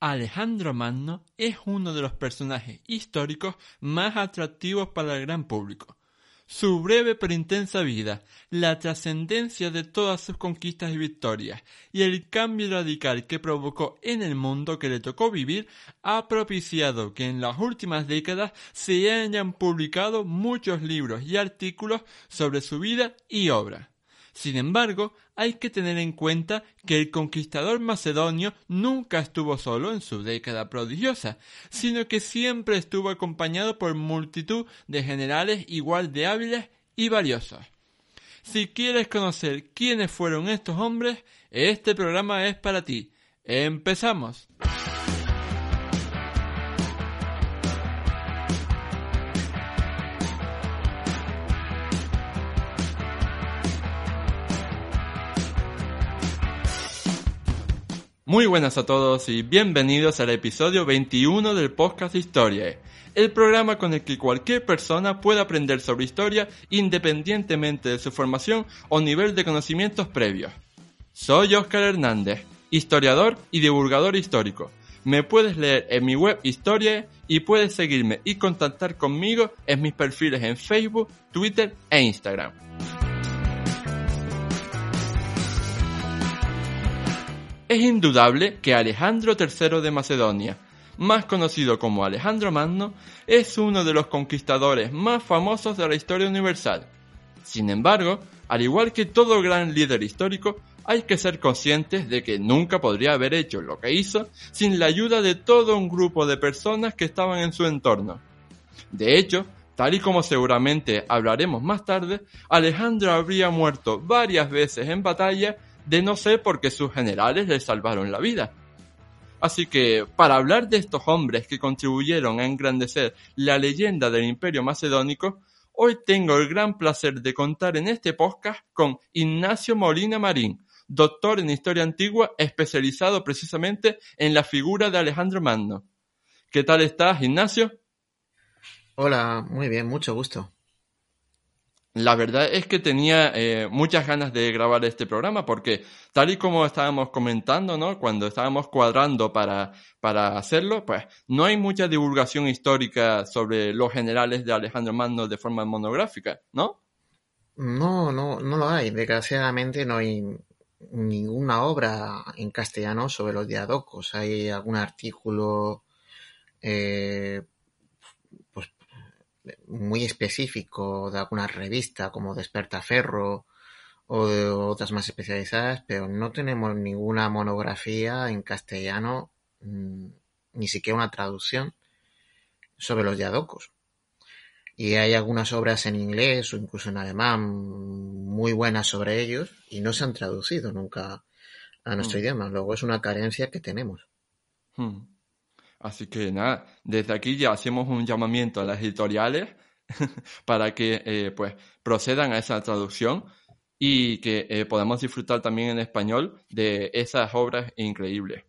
Alejandro Magno es uno de los personajes históricos más atractivos para el gran público. Su breve pero intensa vida, la trascendencia de todas sus conquistas y victorias y el cambio radical que provocó en el mundo que le tocó vivir ha propiciado que en las últimas décadas se hayan publicado muchos libros y artículos sobre su vida y obra. Sin embargo, hay que tener en cuenta que el conquistador macedonio nunca estuvo solo en su década prodigiosa, sino que siempre estuvo acompañado por multitud de generales igual de hábiles y valiosos. Si quieres conocer quiénes fueron estos hombres, este programa es para ti. ¡Empezamos! Muy buenas a todos y bienvenidos al episodio 21 del podcast Historia, el programa con el que cualquier persona puede aprender sobre historia independientemente de su formación o nivel de conocimientos previos. Soy Oscar Hernández, historiador y divulgador histórico. Me puedes leer en mi web Historia y puedes seguirme y contactar conmigo en mis perfiles en Facebook, Twitter e Instagram. Es indudable que Alejandro III de Macedonia, más conocido como Alejandro Magno, es uno de los conquistadores más famosos de la historia universal. Sin embargo, al igual que todo gran líder histórico, hay que ser conscientes de que nunca podría haber hecho lo que hizo sin la ayuda de todo un grupo de personas que estaban en su entorno. De hecho, tal y como seguramente hablaremos más tarde, Alejandro habría muerto varias veces en batalla de no ser porque sus generales le salvaron la vida. Así que, para hablar de estos hombres que contribuyeron a engrandecer la leyenda del imperio macedónico, hoy tengo el gran placer de contar en este podcast con Ignacio Molina Marín, doctor en historia antigua especializado precisamente en la figura de Alejandro Magno. ¿Qué tal estás, Ignacio? Hola, muy bien, mucho gusto. La verdad es que tenía eh, muchas ganas de grabar este programa porque tal y como estábamos comentando, ¿no? Cuando estábamos cuadrando para, para hacerlo, pues no hay mucha divulgación histórica sobre los generales de Alejandro Magno de forma monográfica, ¿no? No, no, no lo hay. Desgraciadamente no hay ninguna obra en castellano sobre los diadocos. Hay algún artículo eh, muy específico de alguna revista como Despertaferro o de otras más especializadas, pero no tenemos ninguna monografía en castellano, mm, ni siquiera una traducción sobre los diadocos. Y hay algunas obras en inglés o incluso en alemán muy buenas sobre ellos y no se han traducido nunca a nuestro mm. idioma. Luego es una carencia que tenemos. Hmm. Así que nada, desde aquí ya hacemos un llamamiento a las editoriales para que eh, pues procedan a esa traducción y que eh, podamos disfrutar también en español de esas obras increíbles.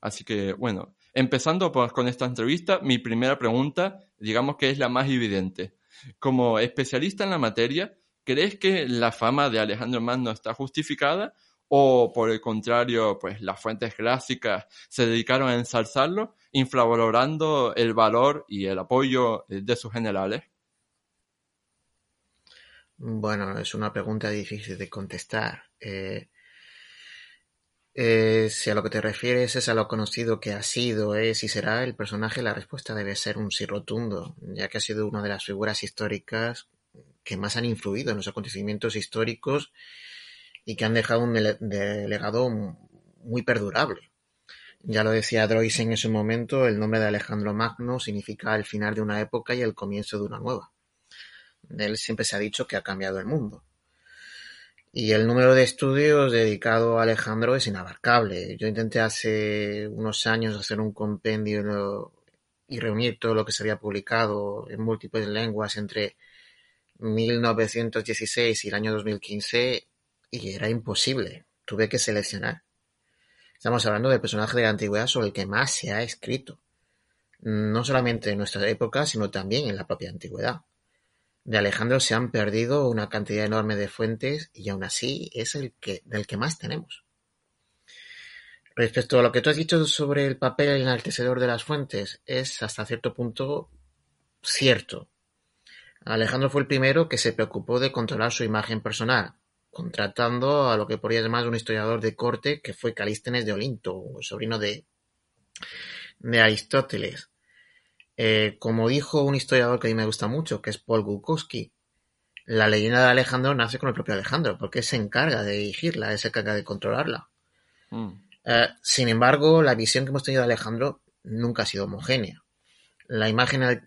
Así que bueno, empezando pues, con esta entrevista, mi primera pregunta, digamos que es la más evidente. Como especialista en la materia, ¿crees que la fama de Alejandro Magno está justificada o por el contrario, pues las fuentes clásicas se dedicaron a ensalzarlo, infravalorando el valor y el apoyo de sus generales? Bueno, es una pregunta difícil de contestar. Eh, eh, si a lo que te refieres es a lo conocido que ha sido, es y será el personaje, la respuesta debe ser un sí rotundo, ya que ha sido una de las figuras históricas que más han influido en los acontecimientos históricos y que han dejado un legado muy perdurable. Ya lo decía Droysen en ese momento, el nombre de Alejandro Magno significa el final de una época y el comienzo de una nueva. Él siempre se ha dicho que ha cambiado el mundo. Y el número de estudios dedicado a Alejandro es inabarcable. Yo intenté hace unos años hacer un compendio y reunir todo lo que se había publicado en múltiples lenguas entre 1916 y el año 2015 y era imposible. Tuve que seleccionar. Estamos hablando del personaje de la antigüedad sobre el que más se ha escrito. No solamente en nuestra época, sino también en la propia antigüedad. De Alejandro se han perdido una cantidad enorme de fuentes y aún así es el que, del que más tenemos. Respecto a lo que tú has dicho sobre el papel enaltecedor de las fuentes, es hasta cierto punto cierto. Alejandro fue el primero que se preocupó de controlar su imagen personal, contratando a lo que podría llamar un historiador de corte que fue Calístenes de Olinto, sobrino de, de Aristóteles. Eh, como dijo un historiador que a mí me gusta mucho, que es Paul Gukowski, la leyenda de Alejandro nace con el propio Alejandro, porque se encarga de dirigirla, se encarga de controlarla. Mm. Eh, sin embargo, la visión que hemos tenido de Alejandro nunca ha sido homogénea. La imagen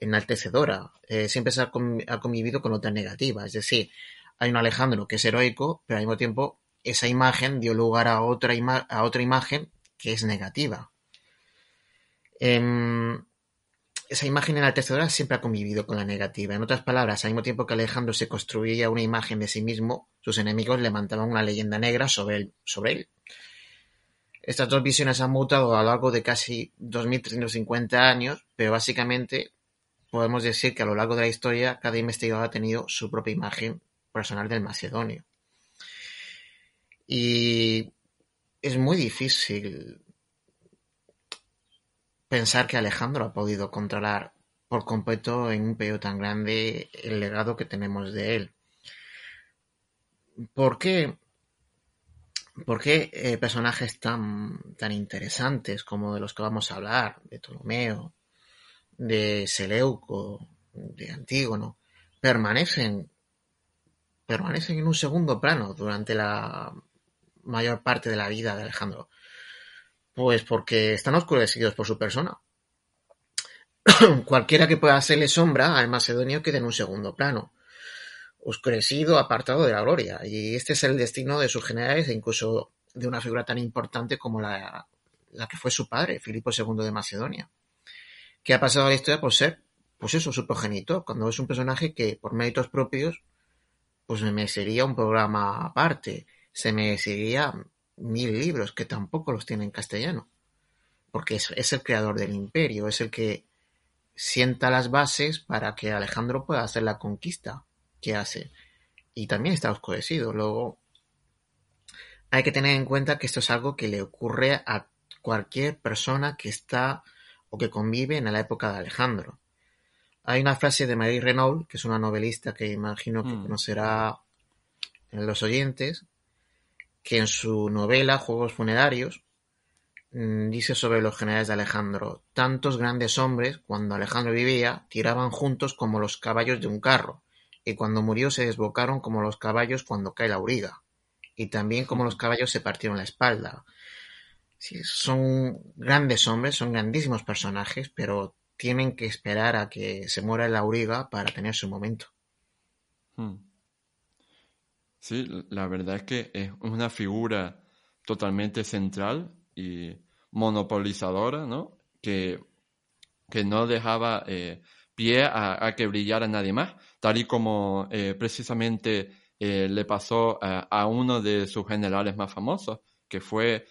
enaltecedora eh, siempre se ha, convivido con otra negativa, es decir, hay un Alejandro que es heroico, pero al mismo tiempo esa imagen dio lugar a otra, a otra imagen que es negativa. Em, esa imagen enaltecedora siempre ha convivido con la negativa. En otras palabras, al mismo tiempo que Alejandro se construía una imagen de sí mismo, sus enemigos levantaban una leyenda negra sobre él. Sobre él. Estas dos visiones han mutado a lo largo de casi 2350 años, pero básicamente podemos decir que a lo largo de la historia cada investigador ha tenido su propia imagen personal del macedonio. Y es muy difícil pensar que Alejandro ha podido controlar por completo en un periodo tan grande el legado que tenemos de él. ¿Por qué? ¿Por qué eh, personajes tan, tan interesantes como de los que vamos a hablar, de Ptolomeo, de Seleuco, de Antígono, permanecen, permanecen en un segundo plano durante la mayor parte de la vida de Alejandro? Pues porque están oscurecidos por su persona. Cualquiera que pueda hacerle sombra al macedonio queda en un segundo plano, oscurecido, apartado de la gloria. Y este es el destino de sus generales e incluso de una figura tan importante como la, la que fue su padre, Filipo II de Macedonia, que ha pasado a la historia por ser, pues eso, su progenitor, cuando es un personaje que por méritos propios, pues me merecería un programa aparte, se merecería mil libros que tampoco los tiene en castellano, porque es, el creador del imperio, es el que sienta las bases para que Alejandro pueda hacer la conquista que hace. Y también está oscurecido. Luego, hay que tener en cuenta que esto es algo que le ocurre a cualquier persona que está o que convive en la época de Alejandro. Hay una frase de Marie Renault, que es una novelista que imagino que mm. conocerá en los oyentes, que en su novela Juegos funerarios mm, dice sobre los generales de Alejandro, tantos grandes hombres, cuando Alejandro vivía, tiraban juntos como los caballos de un carro, y cuando murió se desbocaron como los caballos cuando cae la auriga, y también como los caballos se partieron la espalda. son grandes hombres, son grandísimos personajes, pero tienen que esperar a que se muera la auriga para tener su momento. Hmm. Sí, la verdad es que es una figura totalmente central y monopolizadora, ¿no? Que, que no dejaba eh, pie a, que brillara nadie más, tal y como eh, precisamente eh, le pasó a, uno de sus generales más famosos, que fue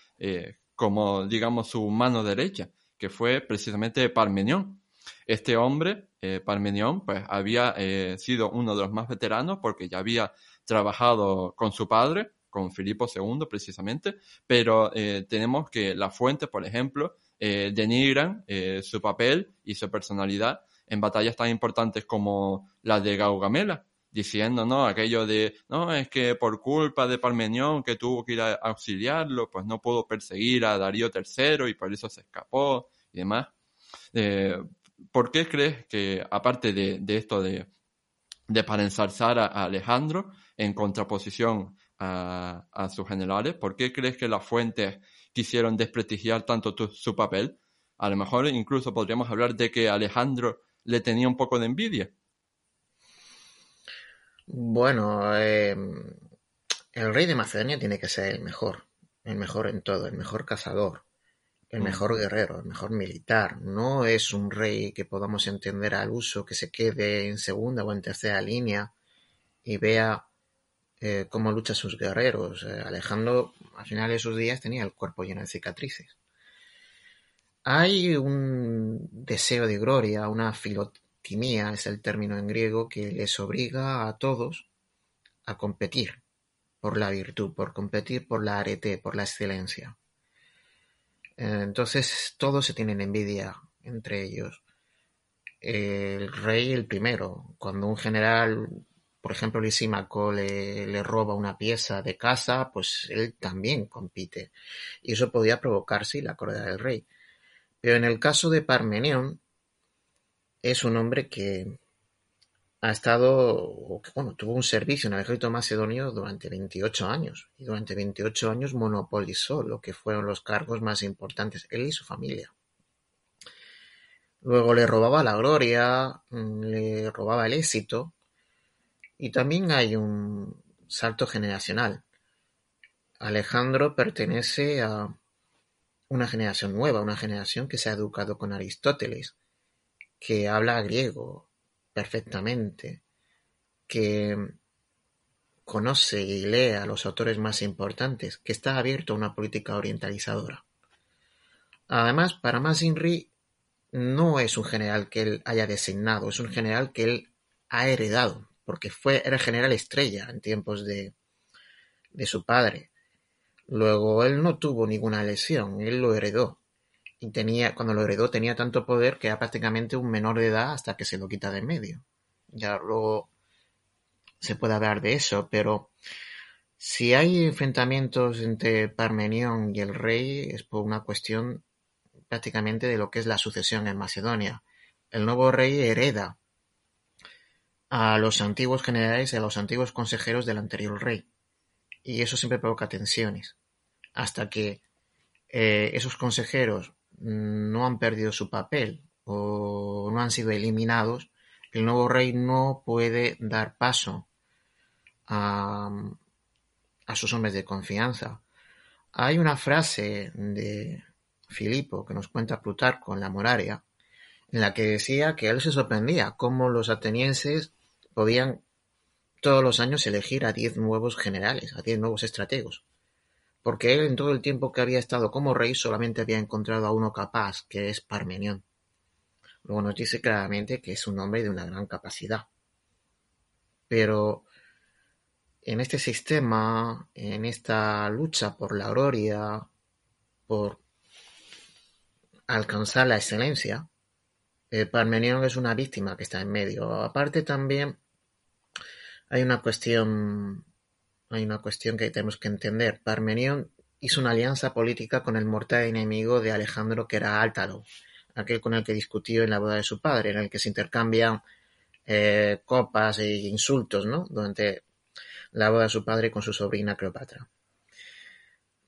como, digamos, su mano derecha, que fue precisamente Parmenión. Este hombre, Parmenión, pues había sido uno de los más veteranos porque ya había trabajado con su padre, con Filipo II precisamente, pero eh, tenemos que las fuentes, por ejemplo, eh, denigran eh, su papel y su personalidad en batallas tan importantes como la de Gaugamela, diciendo, ¿no? Aquello de, no, es que por culpa de Parmenión que tuvo que ir a auxiliarlo, pues no pudo perseguir a Darío III y por eso se escapó y demás. ¿Por qué crees que, aparte de, esto de, de para ensalzar a Alejandro, en contraposición a, sus generales? ¿Por qué crees que las fuentes quisieron desprestigiar tanto su papel? A lo mejor incluso podríamos hablar de que Alejandro le tenía un poco de envidia. Bueno, em, el rey de Macedonia tiene que ser el mejor, el mejor en todo, el mejor cazador, el mm. mejor guerrero, el mejor militar. No es un rey que podamos entender al uso que se quede en segunda o en tercera línea y vea eh, cómo lucha sus guerreros. Eh, Alejandro, al final de sus días, tenía el cuerpo lleno de cicatrices. Hay un deseo de gloria, una filotimía, es el término en griego, que les obliga a todos a competir por la virtud, por competir por la arete, por la excelencia. Entonces todos se tienen envidia entre ellos. El rey el primero, cuando un general, por ejemplo Lisímaco, le, le roba una pieza de casa, pues él también compite. Y eso podía provocarse la cólera del rey. Pero en el caso de Parmenión, es un hombre que ha estado, bueno, tuvo un servicio en el ejército macedonio durante 28 años y durante 28 años monopolizó lo que fueron los cargos más importantes, él y su familia. Luego le robaba la gloria, mm, le robaba el éxito y también hay un salto generacional. Alejandro pertenece a una generación nueva, una generación que se ha educado con Aristóteles, que habla griego, perfectamente, que conoce y lee a los autores más importantes, que está abierto a una política orientalizadora. Además, para Inri no es un general que él haya designado, es un general que él ha heredado, porque fue, era general estrella en tiempos de, de su padre. Luego él no tuvo ninguna lesión, él lo heredó y tenía, cuando lo heredó tenía tanto poder que era prácticamente un menor de edad hasta que se lo quita de en medio. Ya luego se puede hablar de eso, pero si hay enfrentamientos entre Parmenión y el rey es por una cuestión prácticamente de lo que es la sucesión en Macedonia. El nuevo rey hereda a los antiguos generales y a los antiguos consejeros del anterior rey. Y eso siempre provoca tensiones. Hasta que eh, esos consejeros no han perdido su papel o no han sido eliminados, el nuevo rey no puede dar paso a, sus hombres de confianza. Hay una frase de Filipo que nos cuenta Plutarco en la Moraria, en la que decía que él se sorprendía cómo los atenienses podían todos los años elegir a diez nuevos generales, a diez nuevos estrategos porque él en todo el tiempo que había estado como rey solamente había encontrado a uno capaz, que es Parmenión. Luego nos dice claramente que es un hombre de una gran capacidad. Pero en este sistema, en esta lucha por la gloria, por alcanzar la excelencia, eh, Parmenión es una víctima que está en medio. Aparte también hay una cuestión hay una cuestión que tenemos que entender. Parmenión hizo una alianza política con el mortal enemigo de Alejandro que era Általo, aquel con el que discutió en la boda de su padre, en el que se intercambian eh, copas e insultos, ¿no? Durante la boda de su padre con su sobrina Cleopatra.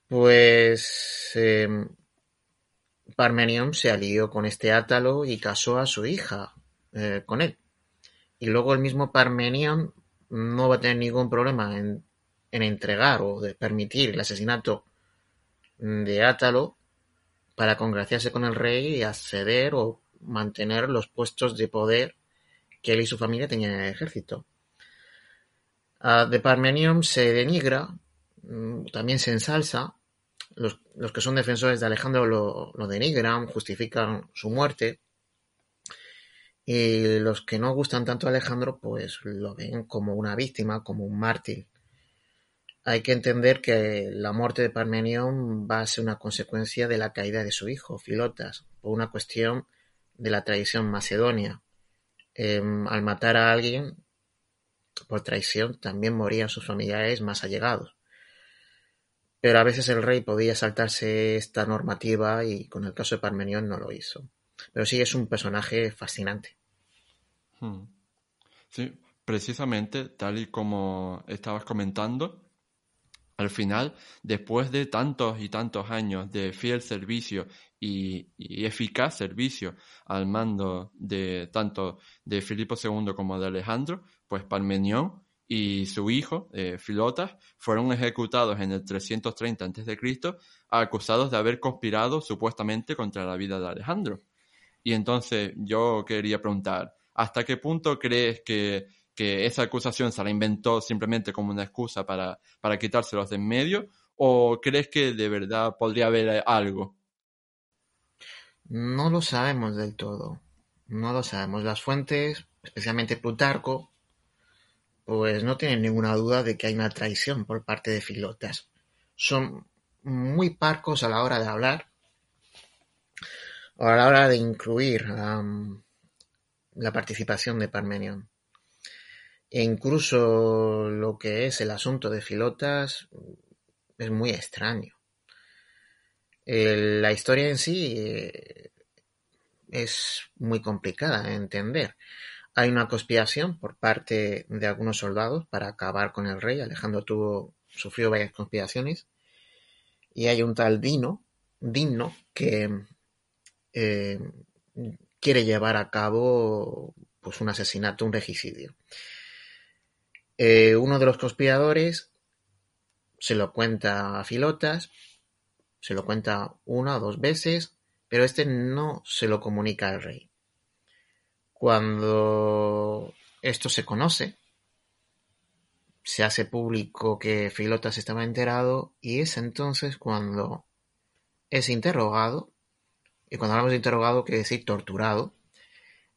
Pues em, Parmenión se alió con este Átalo y casó a su hija eh, con él. Y luego el mismo Parmenión no va a tener ningún problema en en entregar o de permitir el asesinato de Átalo para congraciarse con el rey y acceder o mantener los puestos de poder que él y su familia tenían en el ejército. de Parmenium se denigra, mm, también se ensalza, los, que son defensores de Alejandro lo, lo, denigran, justifican su muerte, y los que no gustan tanto a Alejandro pues lo ven como una víctima, como un mártir. Hay que entender que la muerte de Parmenión va a ser una consecuencia de la caída de su hijo, Filotas, por una cuestión de la traición macedonia. Em, al matar a alguien por traición también morían sus familiares más allegados. Pero a veces el rey podía saltarse esta normativa y con el caso de Parmenión no lo hizo. Pero sí es un personaje fascinante. Hmm. Sí, precisamente tal y como estabas comentando, al final, después de tantos y tantos años de fiel servicio y, eficaz servicio al mando de tanto de Filipo II como de Alejandro, pues Parmenión y su hijo, eh, Filotas, fueron ejecutados en el 330 a.C., acusados de haber conspirado supuestamente contra la vida de Alejandro. Y entonces yo quería preguntar, ¿hasta qué punto crees que que esa acusación se la inventó simplemente como una excusa para, para quitárselos de en medio? ¿O crees que de verdad podría haber algo? No lo sabemos del todo. No lo sabemos. Las fuentes, especialmente Plutarco, pues no tienen ninguna duda de que hay una traición por parte de Filotas. Son muy parcos a la hora de hablar a la hora de incluir la participación de Parmenion. E incluso lo que es el asunto de Filotas es muy extraño. la historia en sí eh, es muy complicada de entender. Hay una conspiración por parte de algunos soldados para acabar con el rey. Alejandro tuvo, sufrió varias conspiraciones. Y hay un tal Dino, Dino, que eh, quiere llevar a cabo pues, un asesinato, un regicidio. Eh, uno de los conspiradores se lo cuenta a Filotas, se lo cuenta una o dos veces, pero este no se lo comunica al rey. Cuando esto se conoce, se hace público que Filotas estaba enterado y es entonces cuando es interrogado, y cuando hablamos de interrogado quiere decir torturado,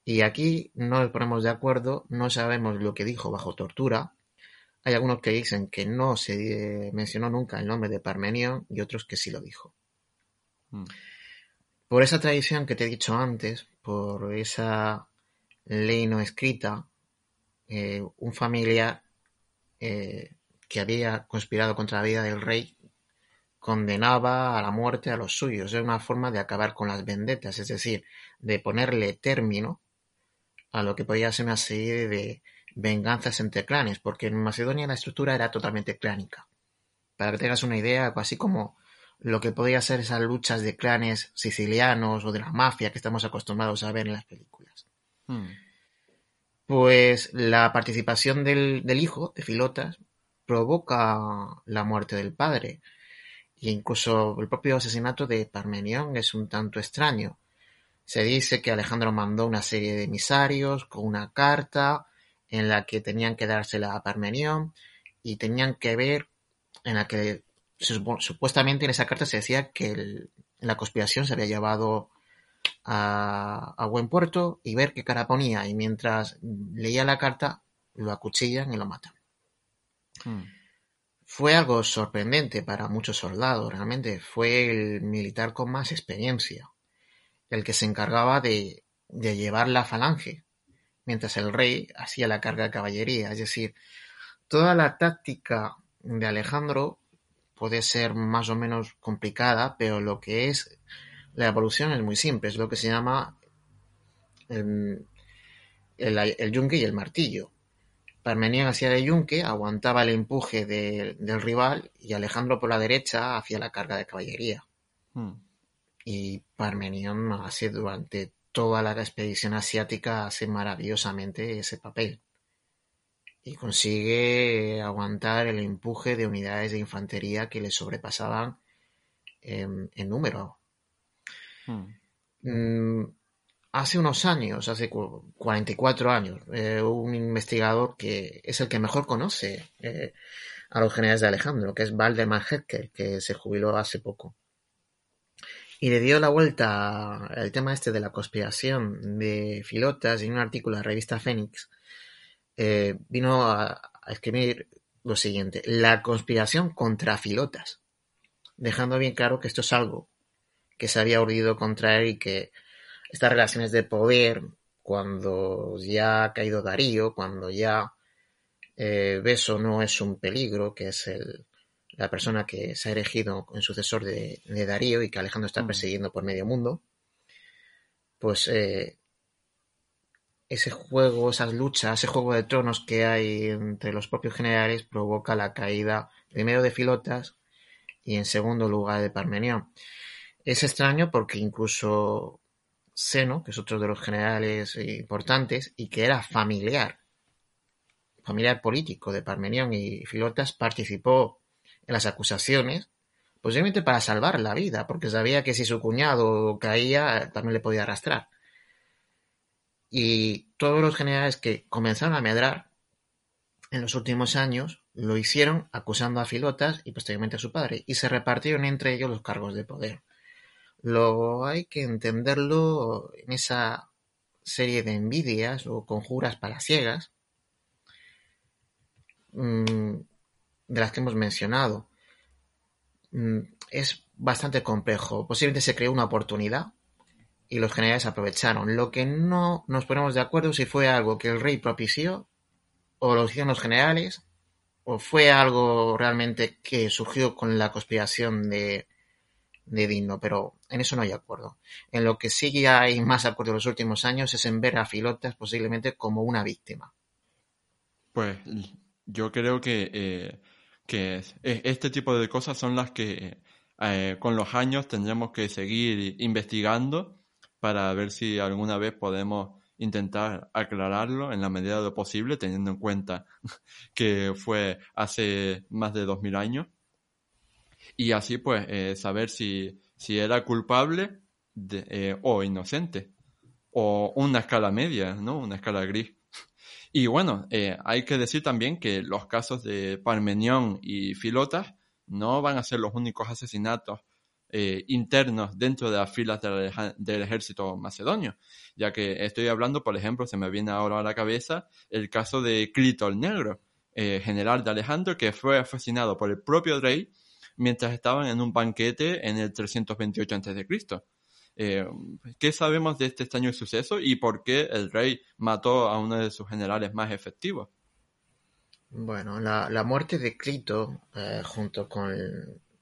y aquí no nos ponemos de acuerdo, no sabemos lo que dijo bajo tortura. Hay algunos que dicen que no se mencionó nunca el nombre de Parmenio y otros que sí lo dijo. Mm. Por esa tradición que te he dicho antes, por esa ley no escrita, eh, un familiar eh, que había conspirado contra la vida del rey condenaba a la muerte a los suyos. Era una forma de acabar con las vendetas, es decir, de ponerle término a lo que podía ser una serie de venganzas entre clanes, porque en Macedonia la estructura era totalmente clánica. Para que tengas una idea, así como lo que podía ser esas luchas de clanes sicilianos o de la mafia que estamos acostumbrados a ver en las películas. Hmm. Pues la participación del, hijo, de Filotas, provoca la muerte del padre. E incluso el propio asesinato de Parmenión es un tanto extraño. Se dice que Alejandro mandó una serie de emisarios con una carta en la que tenían que dársela a Parmenión y tenían que ver en la que supuestamente en esa carta se decía que la conspiración se había llevado a, buen puerto y ver qué cara ponía y mientras leía la carta lo acuchillan y lo matan. Hmm. Fue algo sorprendente para muchos soldados, realmente fue el militar con más experiencia el que se encargaba de, llevar la falange, mientras el rey hacía la carga de caballería. Es decir, toda la táctica de Alejandro puede ser más o menos complicada, pero lo que es la evolución es muy simple, es lo que se llama el, yunque y el martillo. Parmenio hacía de yunque, aguantaba el empuje del rival y Alejandro por la derecha hacía la carga de caballería. Hmm. Y Parmenion hace durante toda la expedición asiática hace maravillosamente ese papel. Y consigue aguantar el empuje de unidades de infantería que le sobrepasaban en, número. Hmm. Mm, hace unos años, hace 44 años, eh, un investigador que es el que mejor conoce eh, a los generales de Alejandro, que es Valdemar Hecker, que se jubiló hace poco y le dio la vuelta al tema este de la conspiración de Filotas en un artículo de la revista Fénix, eh, vino a, escribir lo siguiente, la conspiración contra Filotas, dejando bien claro que esto es algo que se había urdido contra él y que estas relaciones de poder, cuando ya ha caído Darío, cuando ya eh, Beso no es un peligro, que es el, la persona que se ha elegido en sucesor de, Darío y que Alejandro está mm. persiguiendo por medio mundo, pues eh, ese juego, esas luchas, ese juego de tronos que hay entre los propios generales provoca la caída primero de Filotas y en segundo lugar de Parmenión. Es extraño porque incluso Seno, que es otro de los generales importantes y que era familiar, familiar político de Parmenión y Filotas, participó las acusaciones, posiblemente para salvar la vida, porque sabía que si su cuñado caía, también le podía arrastrar. Y todos los generales que comenzaron a medrar en los últimos años lo hicieron acusando a Filotas y posteriormente a su padre, y se repartieron entre ellos los cargos de poder. Lo hay que entenderlo en esa serie de envidias o conjuras palaciegas mm, de las que hemos mencionado. Mm, es bastante complejo. Posiblemente se creó una oportunidad y los generales aprovecharon. Lo que no nos ponemos de acuerdo si fue algo que el rey propició o lo hicieron los generales o fue algo realmente que surgió con la conspiración de, de Dino, pero en eso no hay acuerdo. En lo que sí hay más acuerdo en los últimos años es en ver a Filotas posiblemente como una víctima. Pues yo creo que, eh, que este tipo de cosas son las que eh, con los años tendremos que seguir investigando para ver si alguna vez podemos intentar aclararlo en la medida de lo posible, teniendo en cuenta que fue hace más de dos mil años. Y así pues eh, saber si, si era culpable de, o inocente. O una escala media, ¿no? Una escala gris. Y bueno, eh, hay que decir también que los casos de Parmenión y Filotas no van a ser los únicos asesinatos eh, internos dentro de las filas del, ejército macedonio, ya que estoy hablando, por ejemplo, se me viene ahora a la cabeza el caso de Clito el Negro, eh, general de Alejandro, que fue asesinado por el propio rey mientras estaban en un banquete en el 328 a.C. Eh, ¿Qué sabemos de este extraño suceso y por qué el rey mató a uno de sus generales más efectivos? Bueno, la, muerte de Clito, eh, junto con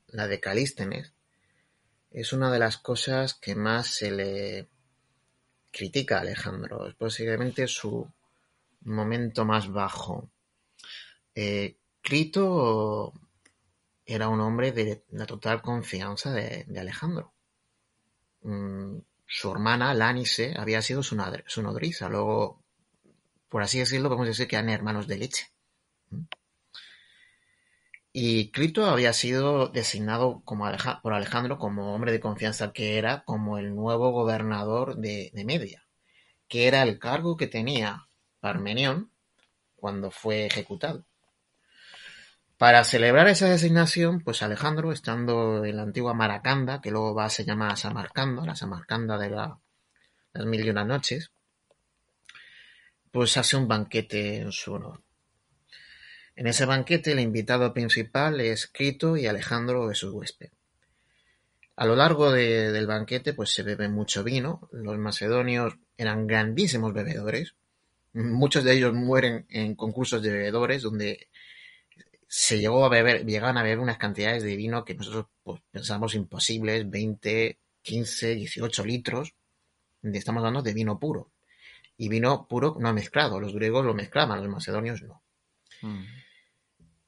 la de Calístenes, es una de las cosas que más se le critica a Alejandro. Es posiblemente su momento más bajo. Eh, Clito era un hombre de la total confianza de Alejandro. Mm, su hermana, Lanice, había sido su, su nodriza. Luego, por así decirlo, podemos decir que eran hermanos de leche. ¿Mm? Y Clito había sido designado como por Alejandro como hombre de confianza que era, como el nuevo gobernador de, de Media, que era el cargo que tenía Parmenión cuando fue ejecutado. Para celebrar esa designación, pues Alejandro, estando en la antigua Maracanda, que luego va a se llama Samarcanda, la Samarcanda de las mil y una noches, pues hace un banquete en su honor. En ese banquete el invitado principal es Crito y Alejandro es su huésped. A lo largo del banquete pues se bebe mucho vino, los macedonios eran grandísimos bebedores, muchos de ellos mueren en concursos de bebedores donde se llegó a beber, llegaban a beber unas cantidades de vino que nosotros pues, pensamos imposibles, 20, 15, 18 litros. Estamos hablando de vino puro. Y vino puro no mezclado. Los griegos lo mezclaban, los macedonios no. Mm.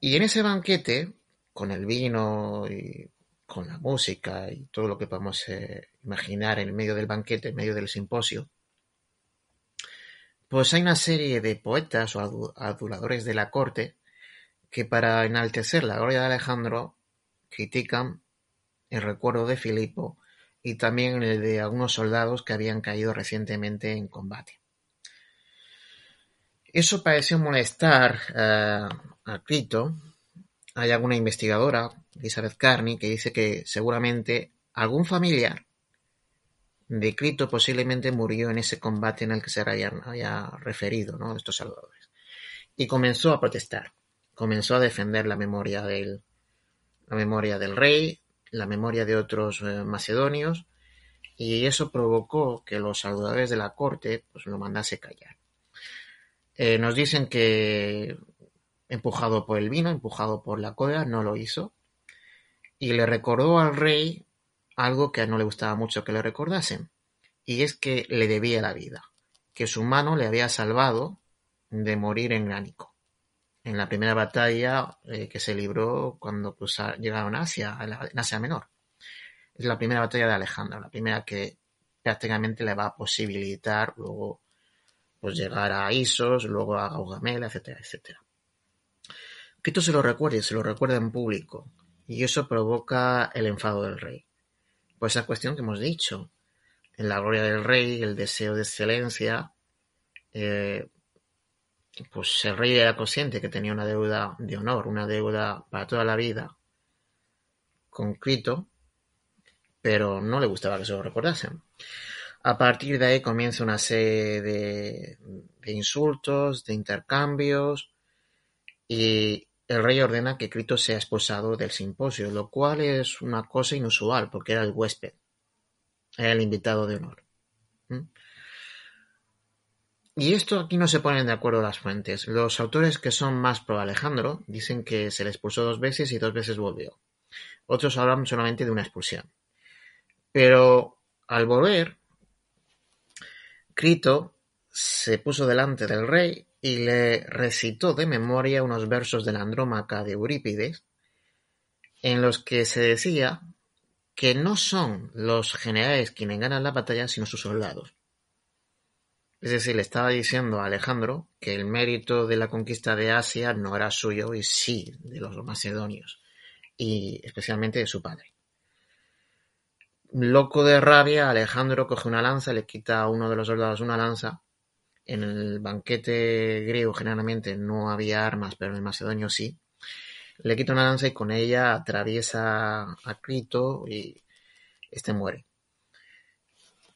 Y en ese banquete, con el vino y con la música y todo lo que podemos eh, imaginar en medio del banquete, en medio del simposio, pues hay una serie de poetas o aduladores de la corte que para enaltecer la gloria de Alejandro critican el recuerdo de Filipo y también el de algunos soldados que habían caído recientemente en combate. Eso pareció molestar eh, a Crito. Hay alguna investigadora, Elizabeth Carney, que dice que seguramente algún familiar de Crito posiblemente murió en ese combate en el que se había, referido ¿no? estos salvadores. Y comenzó a protestar comenzó a defender la memoria del, la memoria del rey, la memoria de otros eh, macedonios, y eso provocó que los saludadores de la corte pues, lo mandase callar. Eh, nos dicen que empujado por el vino, empujado por la coda, no lo hizo, y le recordó al rey algo que no le gustaba mucho que le recordasen, y es que le debía la vida, que su mano le había salvado de morir en Gránico en la primera batalla eh, que se libró cuando pues, llegaron a Asia, en Asia Menor. Es la primera batalla de Alejandro, la primera que prácticamente le va a posibilitar luego pues, llegar a Isos, luego a Gaugamela, etcétera, etcétera. esto se lo recuerde, se lo recuerda en público, y eso provoca el enfado del rey. Pues esa cuestión que hemos dicho, en la gloria del rey, el deseo de excelencia, eh, pues el rey era consciente que tenía una deuda de honor, una deuda para toda la vida con Crito, pero no le gustaba que se lo recordasen. A partir de ahí comienza una serie de, insultos, de intercambios, y el rey ordena que Crito sea expulsado del simposio, lo cual es una cosa inusual, porque era el huésped, era el invitado de honor. Y esto aquí no se ponen de acuerdo las fuentes. Los autores que son más pro Alejandro dicen que se le expulsó dos veces y dos veces volvió. Otros hablan solamente de una expulsión. Pero al volver, Crito se puso delante del rey y le recitó de memoria unos versos de la Andrómaca de Eurípides, en los que se decía que no son los generales quienes ganan la batalla, sino sus soldados. Es decir, le estaba diciendo a Alejandro que el mérito de la conquista de Asia no era suyo y sí de los macedonios, y especialmente de su padre. Loco de rabia, Alejandro coge una lanza, le quita a uno de los soldados una lanza. En el banquete griego generalmente no había armas, pero en el macedonio sí. Le quita una lanza y con ella atraviesa a Crito y este muere.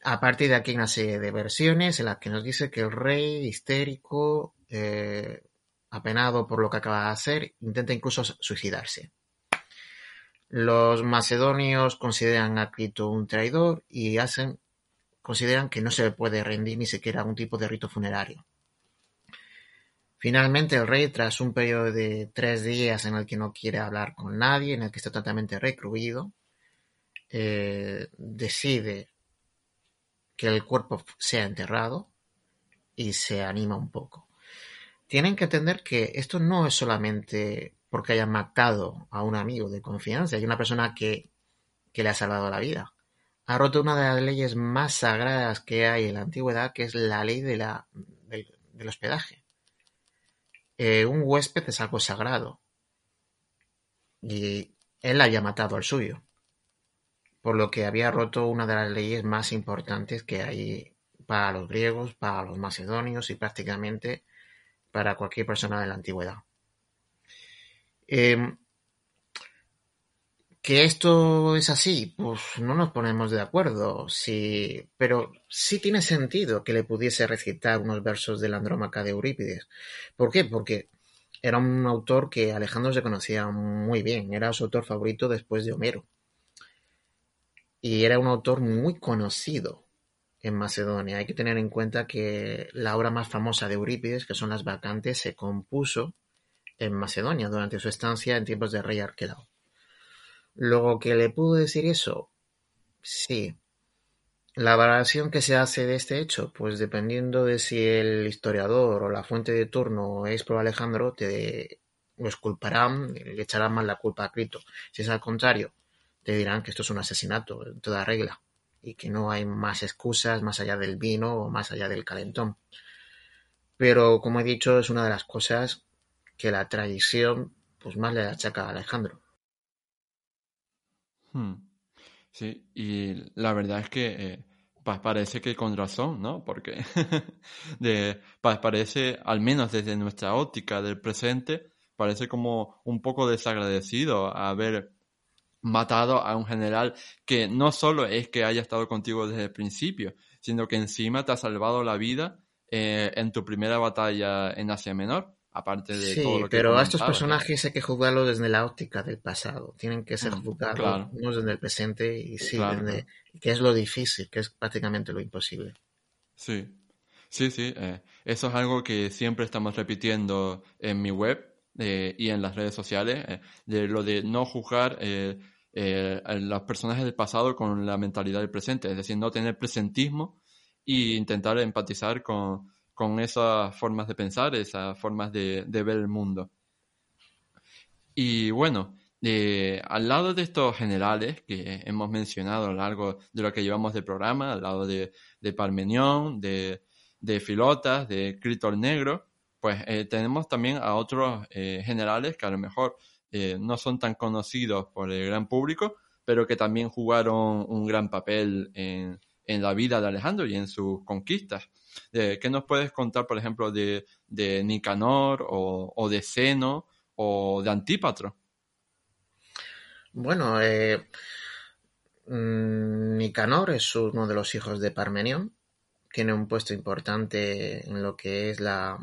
A partir de aquí hay una serie de versiones en las que nos dice que el rey histérico, eh, apenado por lo que acaba de hacer, intenta incluso suicidarse. Los macedonios consideran a Crito un traidor y hacen, consideran que no se le puede rendir ni siquiera un tipo de rito funerario. Finalmente el rey, tras un periodo de tres días en el que no quiere hablar con nadie, en el que está totalmente recluido, eh, decide que el cuerpo sea enterrado y se anima un poco. Tienen que entender que esto no es solamente porque haya matado a un amigo de confianza, hay una persona que, le ha salvado la vida. Ha roto una de las leyes más sagradas que hay en la antigüedad, que es la ley de la, del, hospedaje. Eh, un huésped es algo sagrado. Y él haya matado al suyo. Por lo que había roto una de las leyes más importantes que hay para los griegos, para los macedonios y prácticamente para cualquier persona de la antigüedad. Em, que esto es así, pues no nos ponemos de acuerdo, sí, pero sí tiene sentido que le pudiese recitar unos versos de la Andrómaca de Eurípides. ¿Por qué? Porque era un autor que Alejandro se conocía muy bien, era su autor favorito después de Homero. Y era un autor muy conocido en Macedonia. Hay que tener en cuenta que la obra más famosa de Eurípides, que son las Vacantes, se compuso en Macedonia durante su estancia en tiempos de rey Arquelao. Luego que le pudo decir eso, sí. La valoración que se hace de este hecho, pues dependiendo de si el historiador o la fuente de turno es pro Alejandro, te lo esculparán, le echarán mal la culpa a Crito. Si es al contrario, te dirán que esto es un asesinato en toda regla y que no hay más excusas más allá del vino o más allá del calentón. Pero como he dicho, es una de las cosas que la tradición pues más le achaca a Alejandro. Hmm. Sí, y la verdad es que eh, parece que con razón, ¿no? Porque de, parece, al menos desde nuestra óptica del presente, parece como un poco desagradecido haber matado a un general que no solo es que haya estado contigo desde el principio, sino que encima te ha salvado la vida eh, en tu primera batalla en Asia Menor aparte de todo lo que pero a estos personajes hay que jugarlo desde la óptica del pasado. Tienen que ser mm, jugados desde el presente y sí, desde, que es lo difícil, que es prácticamente lo imposible. Sí, sí, sí. Eh, eso es algo que siempre estamos repitiendo en mi web eh, y en las redes sociales, de lo de no juzgar a los personajes del pasado con la mentalidad del presente, es decir, no tener presentismo e intentar empatizar con, con esas formas de pensar, esas formas de, ver el mundo. Y bueno, eh, al lado de estos generales que hemos mencionado a lo largo de lo que llevamos de programa, al lado de, de Parmenión, de, de, Filotas, de Crito el Negro, pues eh, tenemos también a otros eh, generales que a lo mejor no son tan conocidos por el gran público, pero que también jugaron un gran papel en, en la vida de Alejandro y en sus conquistas. ¿Qué nos puedes contar, por ejemplo, de, Nicanor o, de Zeno o de Antípatro? Bueno, eh, mm, Nicanor es uno de los hijos de Parmenión. Tiene un puesto importante en lo que es la,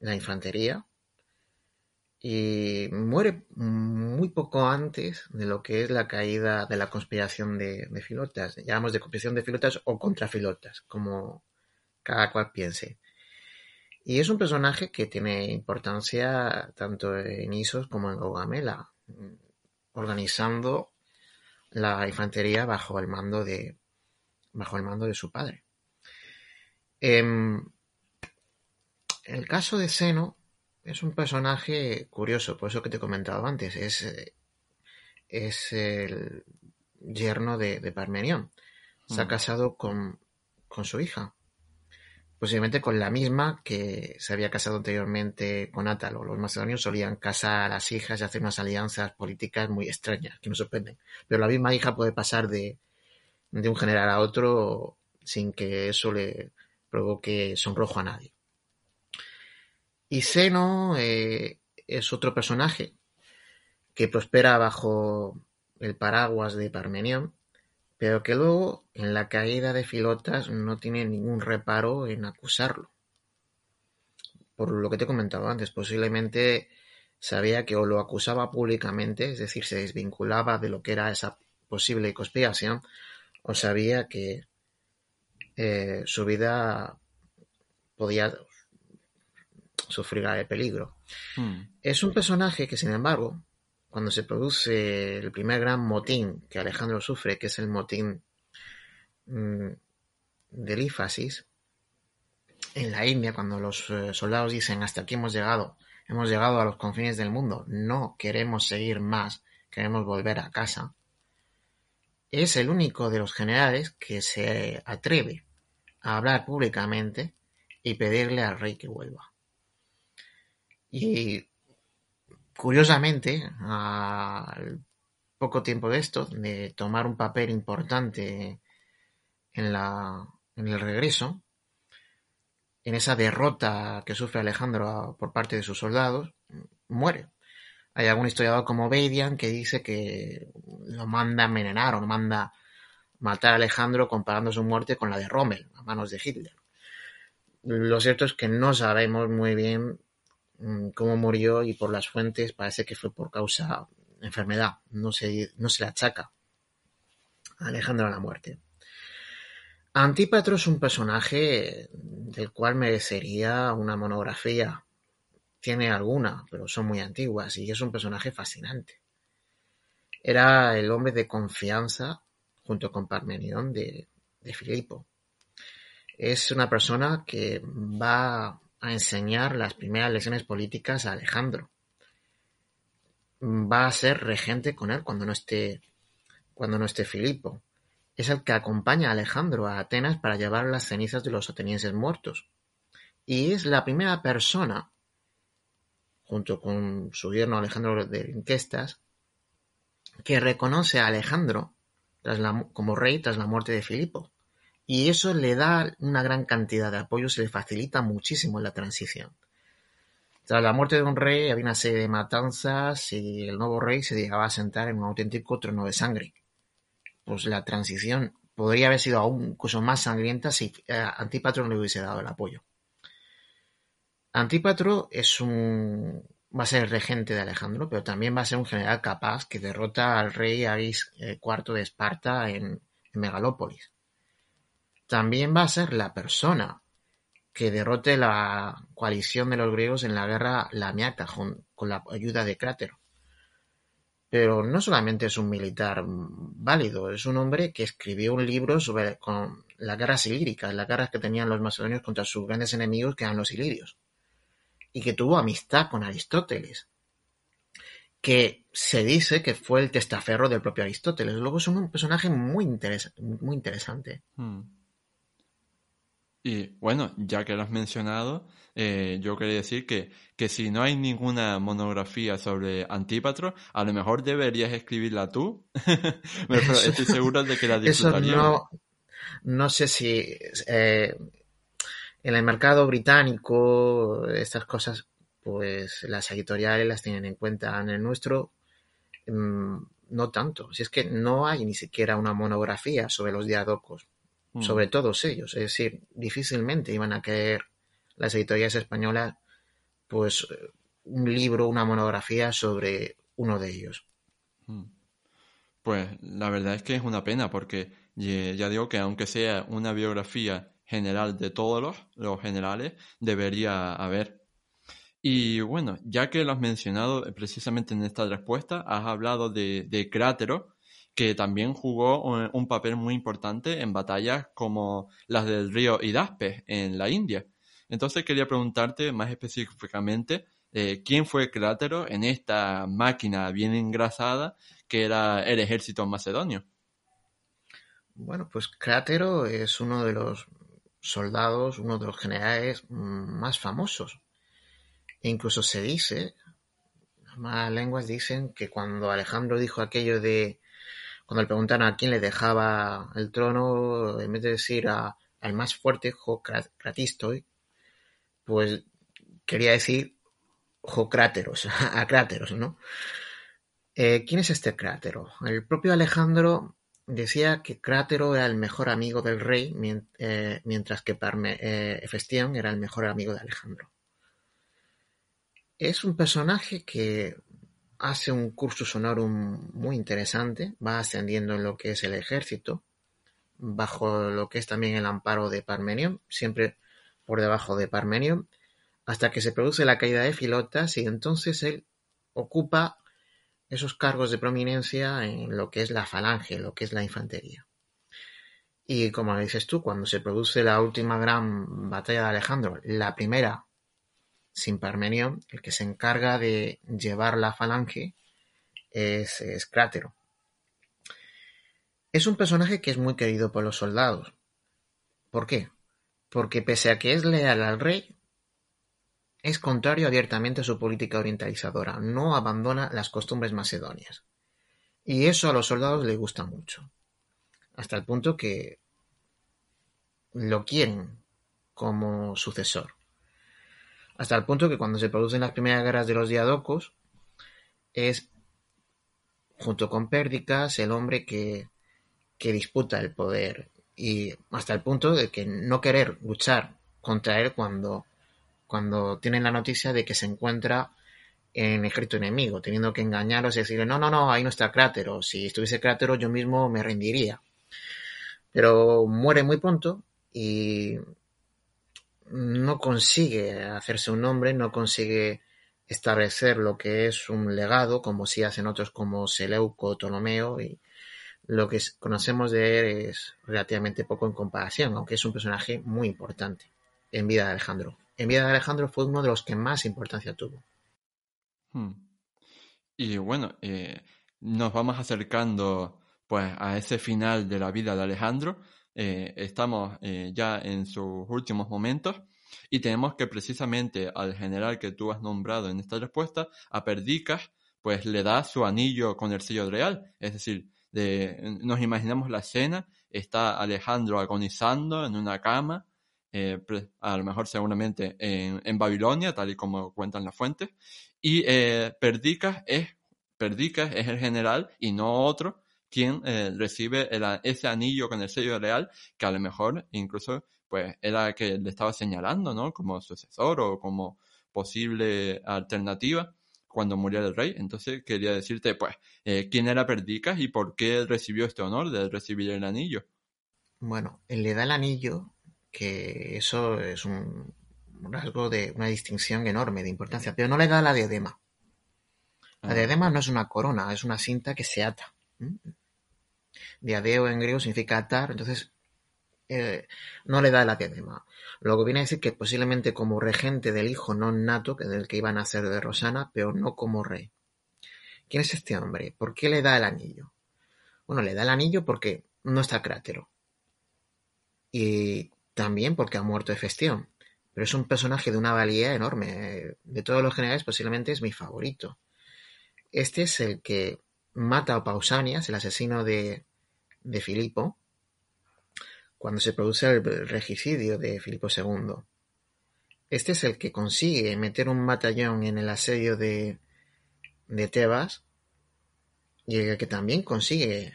infantería. Y muere muy poco antes de lo que es la caída de la conspiración de, de Filotas. Llamamos de conspiración de Filotas o contra Filotas, como cada cual piense. Y es un personaje que tiene importancia tanto en Isos como en Gaugamela, organizando la infantería bajo el mando de, bajo el mando de su padre. Em, el caso de Seno es un personaje curioso, por eso que te he comentado antes. Es, es el yerno de, de Parmenión. Se ha mm. casado con, con su hija. Posiblemente con la misma que se había casado anteriormente con Átalo. Los macedonios solían casar a las hijas y hacer unas alianzas políticas muy extrañas, que nos sorprenden. Pero la misma hija puede pasar de, de un general a otro sin que eso le provoque sonrojo a nadie. Y Seno eh, es otro personaje que prospera bajo el paraguas de Parmenión, pero que luego, en la caída de Filotas, no tiene ningún reparo en acusarlo. Por lo que te he comentado antes, posiblemente sabía que o lo acusaba públicamente, es decir, se desvinculaba de lo que era esa posible conspiración, o sabía que eh, su vida podía sufrir de peligro. Hmm. Es un personaje que, sin embargo, cuando se produce el primer gran motín que Alejandro sufre, que es el motín mm, del Ífasis, en la India, cuando los eh, soldados dicen hasta aquí hemos llegado, hemos llegado a los confines del mundo, no queremos seguir más, queremos volver a casa, es el único de los generales que se atreve a hablar públicamente y pedirle al rey que vuelva. Y curiosamente, al poco tiempo de esto, de tomar un papel importante en, la, en el regreso, en esa derrota que sufre Alejandro por parte de sus soldados, muere. Hay algún historiador como Beidian que dice que lo manda a envenenar o lo manda matar a Alejandro comparando su muerte con la de Rommel a manos de Hitler. Lo cierto es que no sabemos muy bien cómo murió y por las fuentes parece que fue por causa enfermedad, no se, no se le achaca a la muerte. Antípatro es un personaje del cual merecería una monografía. Tiene alguna, pero son muy antiguas y es un personaje fascinante. Era el hombre de confianza, junto con Parmenión, de, de Filipo. Es una persona que va a enseñar las primeras lecciones políticas a Alejandro. Va a ser regente con él cuando no esté, cuando no esté Filipo. Es el que acompaña a Alejandro a Atenas para llevar las cenizas de los atenienses muertos. Y es la primera persona, junto con su yerno Alejandro de Inquestas, que reconoce a Alejandro como rey tras la muerte de Filipo y eso le da una gran cantidad de apoyo, se le facilita muchísimo la transición. Tras la muerte de un rey había una serie de matanzas y el nuevo rey se llegaba a sentar en un auténtico trono de sangre. Pues la transición podría haber sido aún incluso más sangrienta si eh, Antípatro no le hubiese dado el apoyo. Antípatro es un va a ser el regente de Alejandro, pero también va a ser un general capaz que derrota al rey Agis IV eh, de Esparta en Megalópolis también va a ser la persona que derrote la coalición de los griegos en la guerra lamiata con, la ayuda de Crátero. Pero no solamente es un militar válido, es un hombre que escribió un libro sobre con la guerra silírica, las guerras que tenían los macedonios contra sus grandes enemigos que eran los ilirios, y que tuvo amistad con Aristóteles, que se dice que fue el testaferro del propio Aristóteles. Luego es un personaje muy, muy interesante. Hmm. Y bueno, ya que lo has mencionado, eh, yo quería decir que, que si no hay ninguna monografía sobre Antípatro, a lo mejor deberías escribirla tú. Pero estoy seguro de que la disfrutaría. no, no sé si eh, en el mercado británico estas cosas, pues las editoriales las tienen en cuenta. En el nuestro, mm, no tanto. Si es que no hay ni siquiera una monografía sobre los diadocos. Mm. sobre todos ellos. Es decir, difícilmente iban a querer las editoriales españolas pues un libro, una monografía sobre uno de ellos. Mm. Pues la verdad es que es una pena porque ya digo que aunque sea una biografía general de todos los, los generales, debería haber. Y bueno, ya que lo has mencionado precisamente en esta respuesta, has hablado de, de Crátero, que también jugó un papel muy importante en batallas como las del río Hidaspe en la India. Entonces quería preguntarte más específicamente eh, quién fue Crátero en esta máquina bien engrasada que era el ejército macedonio. Bueno, pues Crátero es uno de los soldados, uno de los generales más famosos. E incluso se dice, las lenguas dicen que cuando Alejandro dijo aquello de, cuando le preguntaron a quién le dejaba el trono, en vez de decir al más fuerte, Jo Cratistoy, pues quería decir Jo Cráteros, a Cráteros, ¿no? Eh, ¿Quién es este Crátero? El propio Alejandro decía que Crátero era el mejor amigo del rey, eh, mientras que Parme, eh, Efestión era el mejor amigo de Alejandro. Es un personaje que hace un cursus honorum muy interesante, va ascendiendo en lo que es el ejército, bajo lo que es también el amparo de Parmenio, siempre por debajo de Parmenio, hasta que se produce la caída de Filotas y entonces él ocupa esos cargos de prominencia en lo que es la falange, lo que es la infantería. Y como dices tú, cuando se produce la última gran batalla de Alejandro, la primera sin Parmenio, el que se encarga de llevar la falange es, es Crátero. Es un personaje que es muy querido por los soldados. ¿Por qué? Porque pese a que es leal al rey, es contrario abiertamente a su política orientalizadora, no abandona las costumbres macedonias. Y eso a los soldados les gusta mucho. Hasta el punto que lo quieren como sucesor. Hasta el punto que cuando se producen las primeras guerras de los diadocos, es, junto con Pérdicas, el hombre que, que disputa el poder. Y hasta el punto de que no querer luchar contra él cuando cuando tienen la noticia de que se encuentra en ejército enemigo, teniendo que engañaros y decirle, no, no, no, ahí no está Crátero, si estuviese Crátero yo mismo me rendiría. Pero muere muy pronto y no consigue hacerse un nombre, no consigue establecer lo que es un legado, como si hacen otros como Seleuco, Ptolomeo, y lo que conocemos de él es relativamente poco en comparación, aunque es un personaje muy importante en vida de Alejandro en vida de Alejandro fue uno de los que más importancia tuvo. Hmm. Y bueno, eh, nos vamos acercando pues a ese final de la vida de Alejandro. Eh, estamos eh, ya en sus últimos momentos y tenemos que precisamente al general que tú has nombrado en esta respuesta, a Perdicas, pues le da su anillo con el sello real. Es decir, de, nos imaginamos la escena, está Alejandro agonizando en una cama, eh, a lo mejor seguramente en, Babilonia, tal y como cuentan las fuentes, y Perdicas es, Perdicas es el general y no otro quien eh, recibe ese anillo con el sello real, que a lo mejor incluso pues era que le estaba señalando, ¿no? Como sucesor o como posible alternativa cuando murió el rey. Entonces quería decirte, pues, quién era Perdicas y por qué recibió este honor de recibir el anillo. Bueno, él le da el anillo que eso es un rasgo de una distinción enorme de importancia, pero no le da la diadema. La ah. diadema no es una corona, es una cinta que se ata. Diadeo en griego significa atar, entonces eh, no le da la diadema. Lo que viene a decir que posiblemente como regente del hijo no nato, que del que iba a nacer de Rosana, pero no como rey. ¿Quién es este hombre? ¿Por qué le da el anillo? Bueno, le da el anillo porque no está crátero. Y también porque ha muerto Hefestión, pero es un personaje de una valía enorme. De todos los generales posiblemente es mi favorito. Este es el que mata a Pausanias, el asesino de, de Filipo, cuando se produce el regicidio de Filipo II. Este es el que consigue meter un batallón en el asedio de, de Tebas y el que también consigue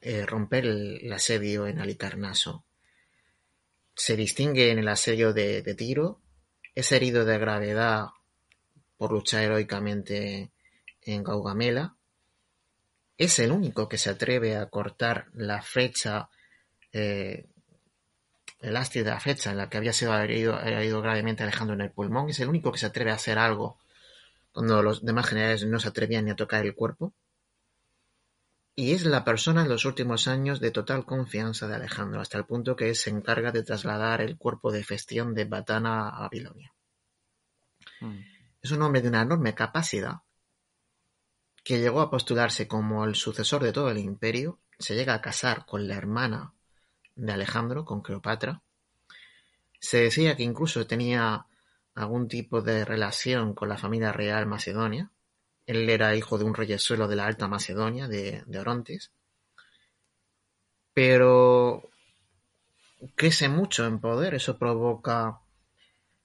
eh, romper el, asedio en Alicarnaso se distingue en el asedio de, Tiro, es herido de gravedad por luchar heroicamente en Gaugamela. Es el único que se atreve a cortar la fecha, eh, el de la fecha en la que había sido herido, herido gravemente Alejandro en el pulmón. Es el único que se atreve a hacer algo cuando los demás generales no se atrevían ni a tocar el cuerpo. Y es la persona en los últimos años de total confianza de Alejandro, hasta el punto que se encarga de trasladar el cuerpo de Festión de Batana a Babilonia. Mm. Es un hombre de una enorme capacidad que llegó a postularse como el sucesor de todo el imperio, se llega a casar con la hermana de Alejandro, con Cleopatra. Se decía que incluso tenía algún tipo de relación con la familia real macedonia, él era hijo de un reyesuelo de la Alta Macedonia, de, Orontes. Pero crece mucho en poder, eso provoca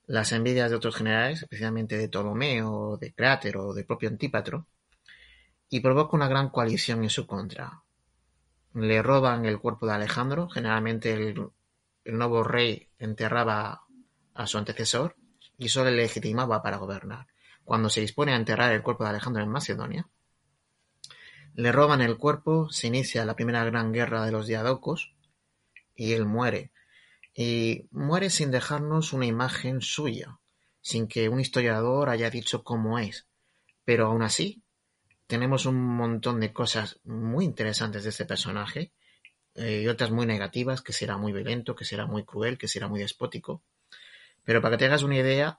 las envidias de otros generales, especialmente de Ptolomeo, de Crátero o de propio Antípatro, y provoca una gran coalición en su contra. Le roban el cuerpo de Alejandro, generalmente el, nuevo rey enterraba a su antecesor y eso le legitimaba para gobernar. Cuando se dispone a enterrar el cuerpo de Alejandro en Macedonia, le roban el cuerpo, se inicia la primera gran guerra de los diadocos y él muere. Y muere sin dejarnos una imagen suya, sin que un historiador haya dicho cómo es. Pero aún así, tenemos un montón de cosas muy interesantes de este personaje eh, y otras muy negativas, que será muy violento, que será muy cruel, que será muy despótico. Pero para que te hagas una idea,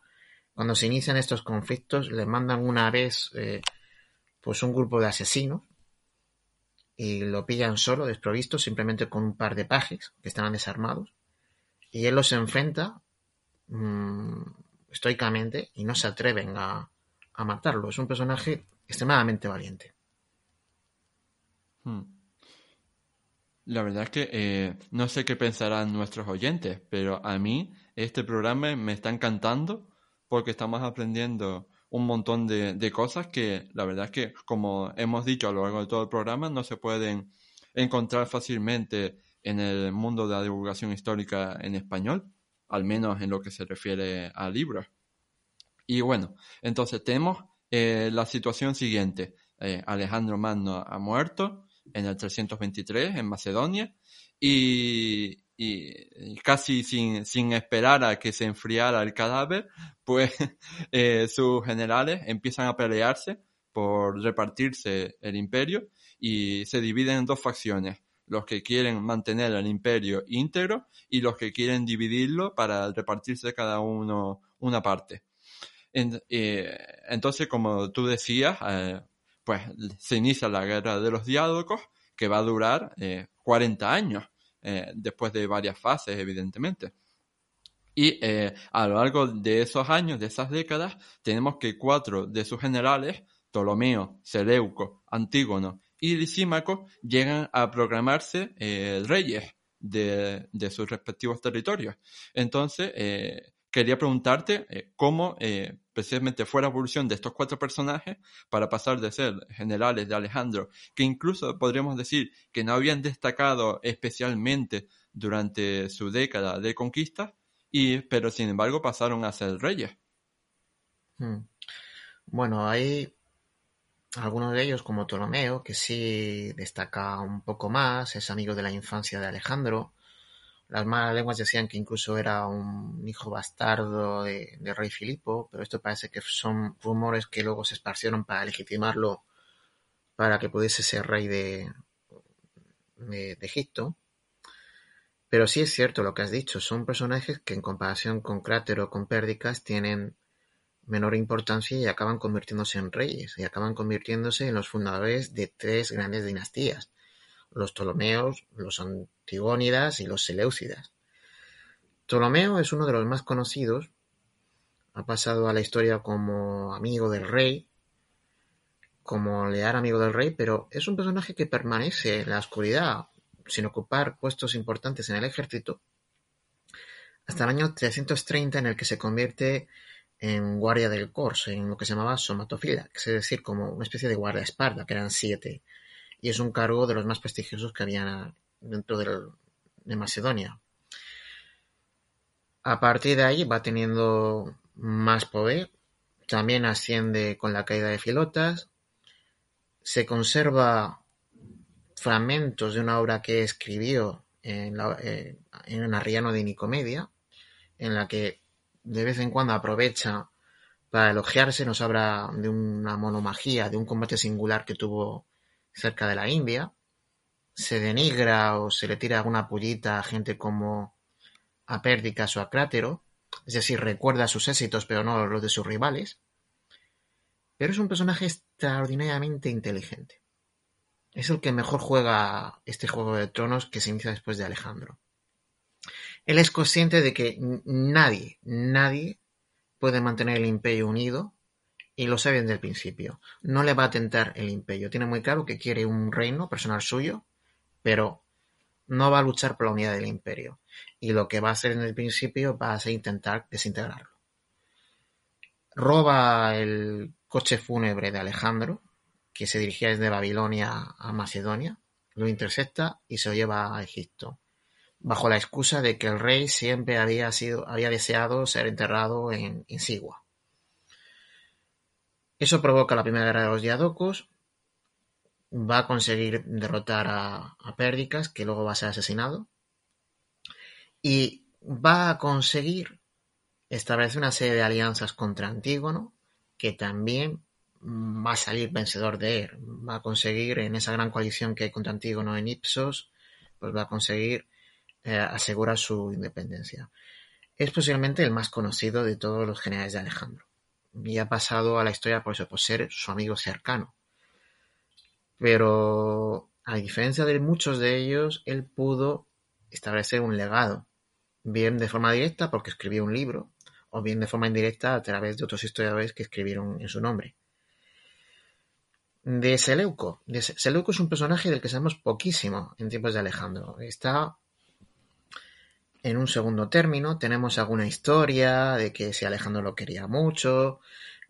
cuando se inician estos conflictos, le mandan una vez eh, pues un grupo de asesinos y lo pillan solo, desprovisto, simplemente con un par de pajes que estaban desarmados. Y él los enfrenta mm, estoicamente y no se atreven a, matarlo. Es un personaje extremadamente valiente. Hmm. La verdad es que eh, no sé qué pensarán nuestros oyentes, pero a mí este programa me está encantando porque estamos aprendiendo un montón de, cosas que la verdad es que, como hemos dicho a lo largo de todo el programa, no se pueden encontrar fácilmente en el mundo de la divulgación histórica en español, al menos en lo que se refiere a libros. Y bueno, entonces tenemos eh, la situación siguiente. Eh, Alejandro Magno ha muerto en el 323 en Macedonia y, casi sin, sin, esperar a que se enfriara el cadáver, pues eh, sus generales empiezan a pelearse por repartirse el imperio y se dividen en dos facciones, los que quieren mantener el imperio íntegro y los que quieren dividirlo para repartirse cada uno una parte. Eh, entonces, como tú decías, eh, pues se inicia la guerra de los diádocos que va a durar 40 años eh, después de varias fases, evidentemente. Y a lo largo de esos años, de esas décadas, tenemos que cuatro de sus generales, Ptolomeo, Seleuco, Antígono y Lisímaco, llegan a proclamarse reyes de, de, sus respectivos territorios. Entonces, quería preguntarte eh, cómo eh, precisamente fue la evolución de estos cuatro personajes para pasar de ser generales de Alejandro, que incluso podríamos decir que no habían destacado especialmente durante su década de conquista, y, pero sin embargo pasaron a ser reyes. Hmm. Bueno, hay algunos de ellos, como Ptolomeo, que sí destaca un poco más, es amigo de la infancia de Alejandro, las malas lenguas decían que incluso era un hijo bastardo de, rey Filipo, pero esto parece que son rumores que luego se esparcieron para legitimarlo para que pudiese ser rey de, de, Egipto. Pero sí es cierto lo que has dicho, son personajes que en comparación con Crátero o con Pérdicas tienen menor importancia y acaban convirtiéndose en reyes, y acaban convirtiéndose en los fundadores de tres grandes dinastías los Ptolomeos, los Antigónidas y los Seleucidas. Ptolomeo es uno de los más conocidos, ha pasado a la historia como amigo del rey, como leal amigo del rey, pero es un personaje que permanece en la oscuridad, sin ocupar puestos importantes en el ejército, hasta el año 330 en el que se convierte en guardia del corso, en lo que se llamaba somatofila, es decir, como una especie de guardaespaldas, que eran siete y es un cargo de los más prestigiosos que había dentro de Macedonia. A partir de ahí va teniendo más poder, también asciende con la caída de Filotas. Se conserva fragmentos de una obra que escribió en, la, eh, en un arriano de Nicomedia, en la que de vez en cuando aprovecha para elogiarse, nos habla de una monomagía, de un combate singular que tuvo cerca de la India. Se denigra o se le tira alguna pullita a gente como a Pérdicas o a Crátero, es decir, recuerda sus éxitos pero no los de sus rivales. Pero es un personaje extraordinariamente inteligente. Es el que mejor juega este juego de tronos que se inicia después de Alejandro. Él es consciente de que nadie, nadie puede mantener el imperio unido y lo sabe desde el principio. No le va a tentar el imperio. Tiene muy claro que quiere un reino personal suyo, pero no va a luchar por la unidad del imperio. Y lo que va a hacer en el principio va a ser intentar desintegrarlo. Roba el coche fúnebre de Alejandro, que se dirigía desde Babilonia a Macedonia, lo intercepta y se lo lleva a Egipto, bajo la excusa de que el rey siempre había, sido, había deseado ser enterrado en, Sigua. Eso provoca la primera guerra de los Diadocos, va a conseguir derrotar a, a Pérdicas, que luego va a ser asesinado, y va a conseguir establecer una serie de alianzas contra Antígono, que también va a salir vencedor de él. Va a conseguir, en esa gran coalición que hay contra Antígono en Ipsos, pues va a conseguir eh, asegurar su independencia. Es posiblemente el más conocido de todos los generales de Alejandro. Y ha pasado a la historia por eso, por ser su amigo cercano. Pero, a diferencia de muchos de ellos, él pudo establecer un legado. Bien de forma directa porque escribió un libro, o bien de forma indirecta a través de otros historiadores que escribieron en su nombre de Seleuco. Seleuco es un personaje del que sabemos poquísimo en tiempos de Alejandro. Está en un segundo término. Tenemos alguna historia de que si Alejandro lo quería mucho,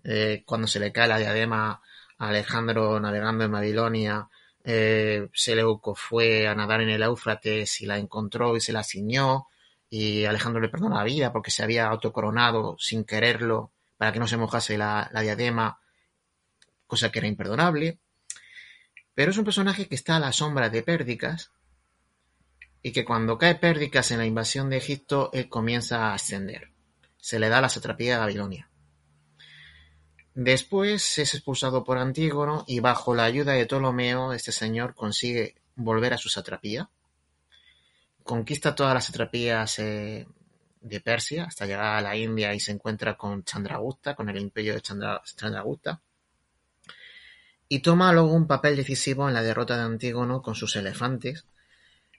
eh, cuando se le cae la diadema a Alejandro navegando en Babilonia, eh, Seleuco fue a nadar en el Éufrates y la encontró y se la ciñó y Alejandro le perdonó la vida porque se había autocoronado sin quererlo para que no se mojase la diadema cosa que era imperdonable, pero es un personaje que está a la sombra de Pérdicas y que cuando cae Pérdicas en la invasión de Egipto, él comienza a ascender. Se le da la satrapía de Babilonia. Después es expulsado por Antígono y bajo la ayuda de Ptolomeo, este señor consigue volver a su satrapía. Conquista todas las satrapías de Persia hasta llegar a la India y se encuentra con Chandragupta, con el imperio de Chandragupta y toma luego un papel decisivo en la derrota de Antígono con sus elefantes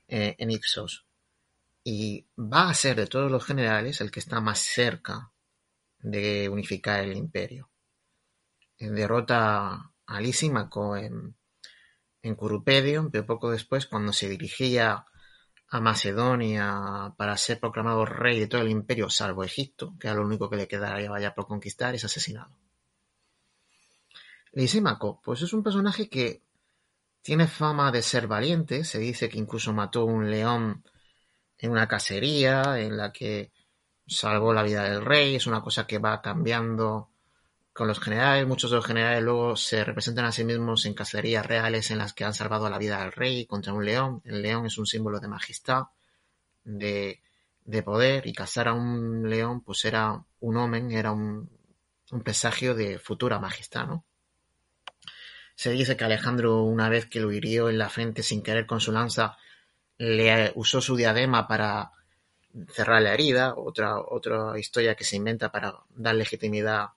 eh, en Ipsos. Y va a ser de todos los generales el que está más cerca de unificar el imperio. Derrota a Lisímaco en, en Curupedio, pero poco después, cuando se dirigía a Macedonia para ser proclamado rey de todo el imperio, salvo Egipto, que era lo único que le quedaba ya por conquistar, es asesinado. Lisímaco, pues es un personaje que tiene fama de ser valiente, se dice que incluso mató un león en una cacería en la que salvó la vida del rey, es una cosa que va cambiando con los generales, muchos de los generales luego se representan a sí mismos en cacerías reales en las que han salvado la vida del rey contra un león, el león es un símbolo de majestad, de, poder, y cazar a un león pues era un omen, era un, un presagio de futura majestad, ¿no? Se dice que Alejandro, una vez que lo hirió en la frente sin querer con su lanza, le usó su diadema para cerrar la herida, otra, otra historia que se inventa para dar legitimidad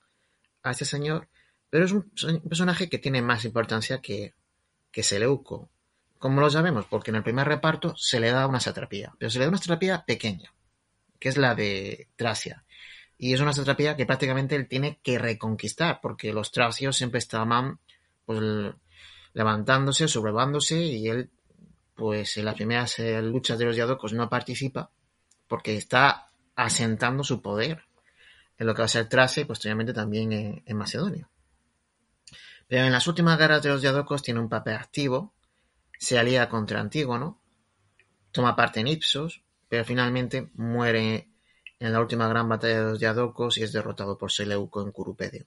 a este señor, pero es un personaje que tiene más importancia que, que Seleuco. Como lo sabemos? Porque en el primer reparto se le da una satrapía, pero se le da una satrapía pequeña, que es la de Tracia. Y es una satrapía que prácticamente él tiene que reconquistar, porque los tracios siempre estaban pues levantándose, sobrevándose y él pues en las primeras eh, luchas de los diadocos no participa porque está asentando su poder en lo que va a ser Tracia y posteriormente también en, Macedonia. Pero en las últimas guerras de los diadocos tiene un papel activo, se alía contra Antígono, toma parte en Ipsos, pero finalmente muere en la última gran batalla de los diadocos y es derrotado por Seleuco en Curupedio.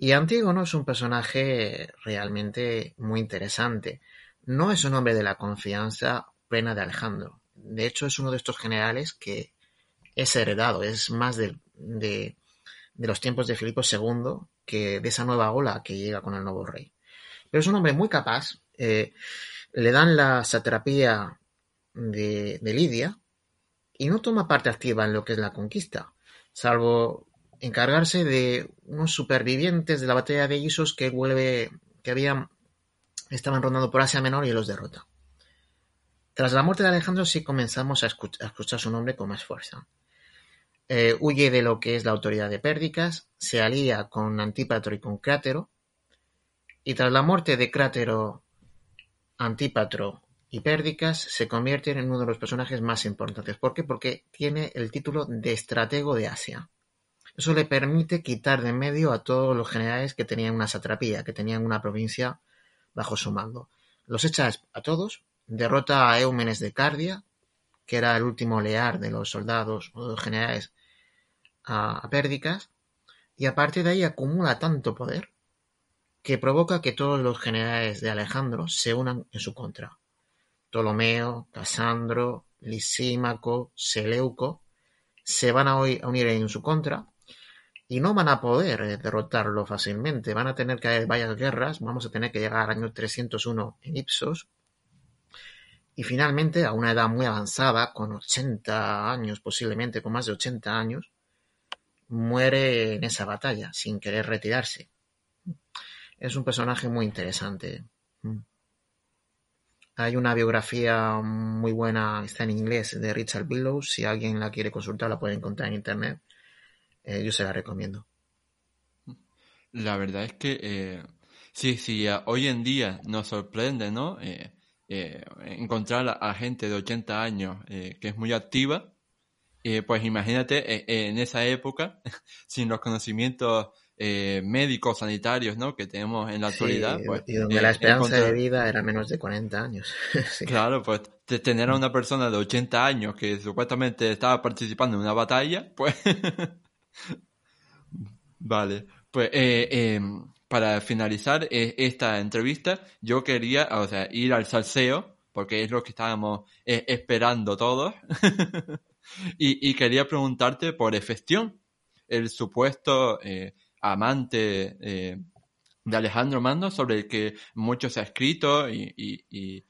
Y Antígono es un personaje realmente muy interesante. No es un hombre de la confianza plena de Alejandro. De hecho, es uno de estos generales que es heredado, es más de, los tiempos de Filipo II que de esa nueva ola que llega con el nuevo rey. Pero es un hombre muy capaz. Eh, le dan la satrapía de, de Lidia y no toma parte activa en lo que es la conquista, salvo encargarse de unos supervivientes de la batalla de Isos que vuelve, que habían, estaban rondando por Asia Menor y los derrota. Tras la muerte de Alejandro sí comenzamos a escuchar, su nombre con más fuerza. Eh, huye de lo que es la autoridad de Pérdicas, se alía con Antípatro y con Crátero, y tras la muerte de Crátero, Antípatro y Pérdicas se convierte en uno de los personajes más importantes. ¿Por qué? Porque tiene el título de estratego de Asia. Eso le permite quitar de en medio a todos los generales que tenían una satrapía, que tenían una provincia bajo su mando. Los echa a todos, derrota a Eumenes de Cardia, que era el último leal de los soldados o generales a, a Pérdicas, y a partir de ahí acumula tanto poder que provoca que todos los generales de Alejandro se unan en su contra. Ptolomeo, Casandro, Lisímaco, Seleuco se van a unir en su contra y no van a poder eh, derrotarlo fácilmente. Van a tener que haber varias guerras. Vamos a tener que llegar al año 301 en Ipsos. Y finalmente, a una edad muy avanzada, con 80 años, posiblemente con más de 80 años, muere en esa batalla, sin querer retirarse. Es un personaje muy interesante. Hay una biografía muy buena, está en inglés, de Richard Billows. Si alguien la quiere consultar, la puede encontrar en internet eh, yo se la recomiendo. La verdad es que eh, sí, sí, hoy en día nos sorprende, ¿no? Eh, encontrar a, gente de 80 años que es muy activa. pues imagínate en esa época, sin los conocimientos médicos, sanitarios, ¿no? Que tenemos en la actualidad. Pues, y donde la esperanza de vida era menos de 40 años. Claro, pues tener a una persona de 80 años que supuestamente estaba participando en una batalla, pues Vale, pues eh, em, para finalizar eh, esta entrevista, yo quería, ir al salseo, porque es lo que estábamos eh, esperando todos, y, quería preguntarte por Efestión, el supuesto amante de Alejandro Mando, sobre el que mucho se ha escrito, y,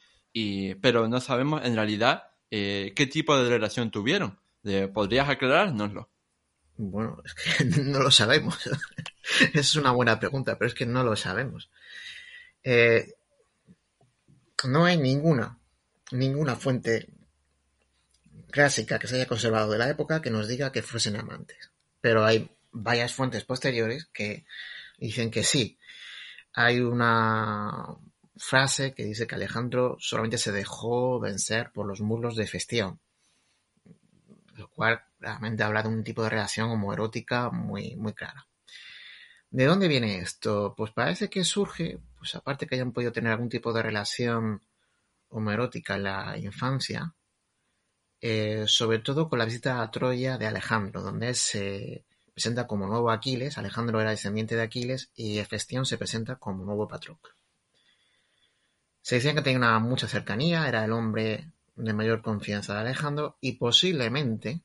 pero no sabemos en realidad qué tipo de relación tuvieron. ¿Podrías aclarárnoslo? Bueno, es que no lo sabemos. Es una buena pregunta, pero es que no lo sabemos. Eh, no hay ninguna, ninguna fuente clásica que se haya conservado de la época que nos diga que fuesen amantes. Pero hay varias fuentes posteriores que dicen que sí. Hay una frase que dice que Alejandro solamente se dejó vencer por los mulos de Festión, lo cual realmente habla de un tipo de relación homoerótica muy, muy clara. ¿De dónde viene esto? Pues parece que surge, pues aparte que hayan podido tener algún tipo de relación homoerótica en la infancia, eh, sobre todo con la visita a Troya de Alejandro, donde se presenta como nuevo Aquiles, Alejandro era descendiente de Aquiles y Hefestión se presenta como nuevo Patroclo. Se decía que tenía mucha cercanía, era el hombre de mayor confianza de Alejandro y posiblemente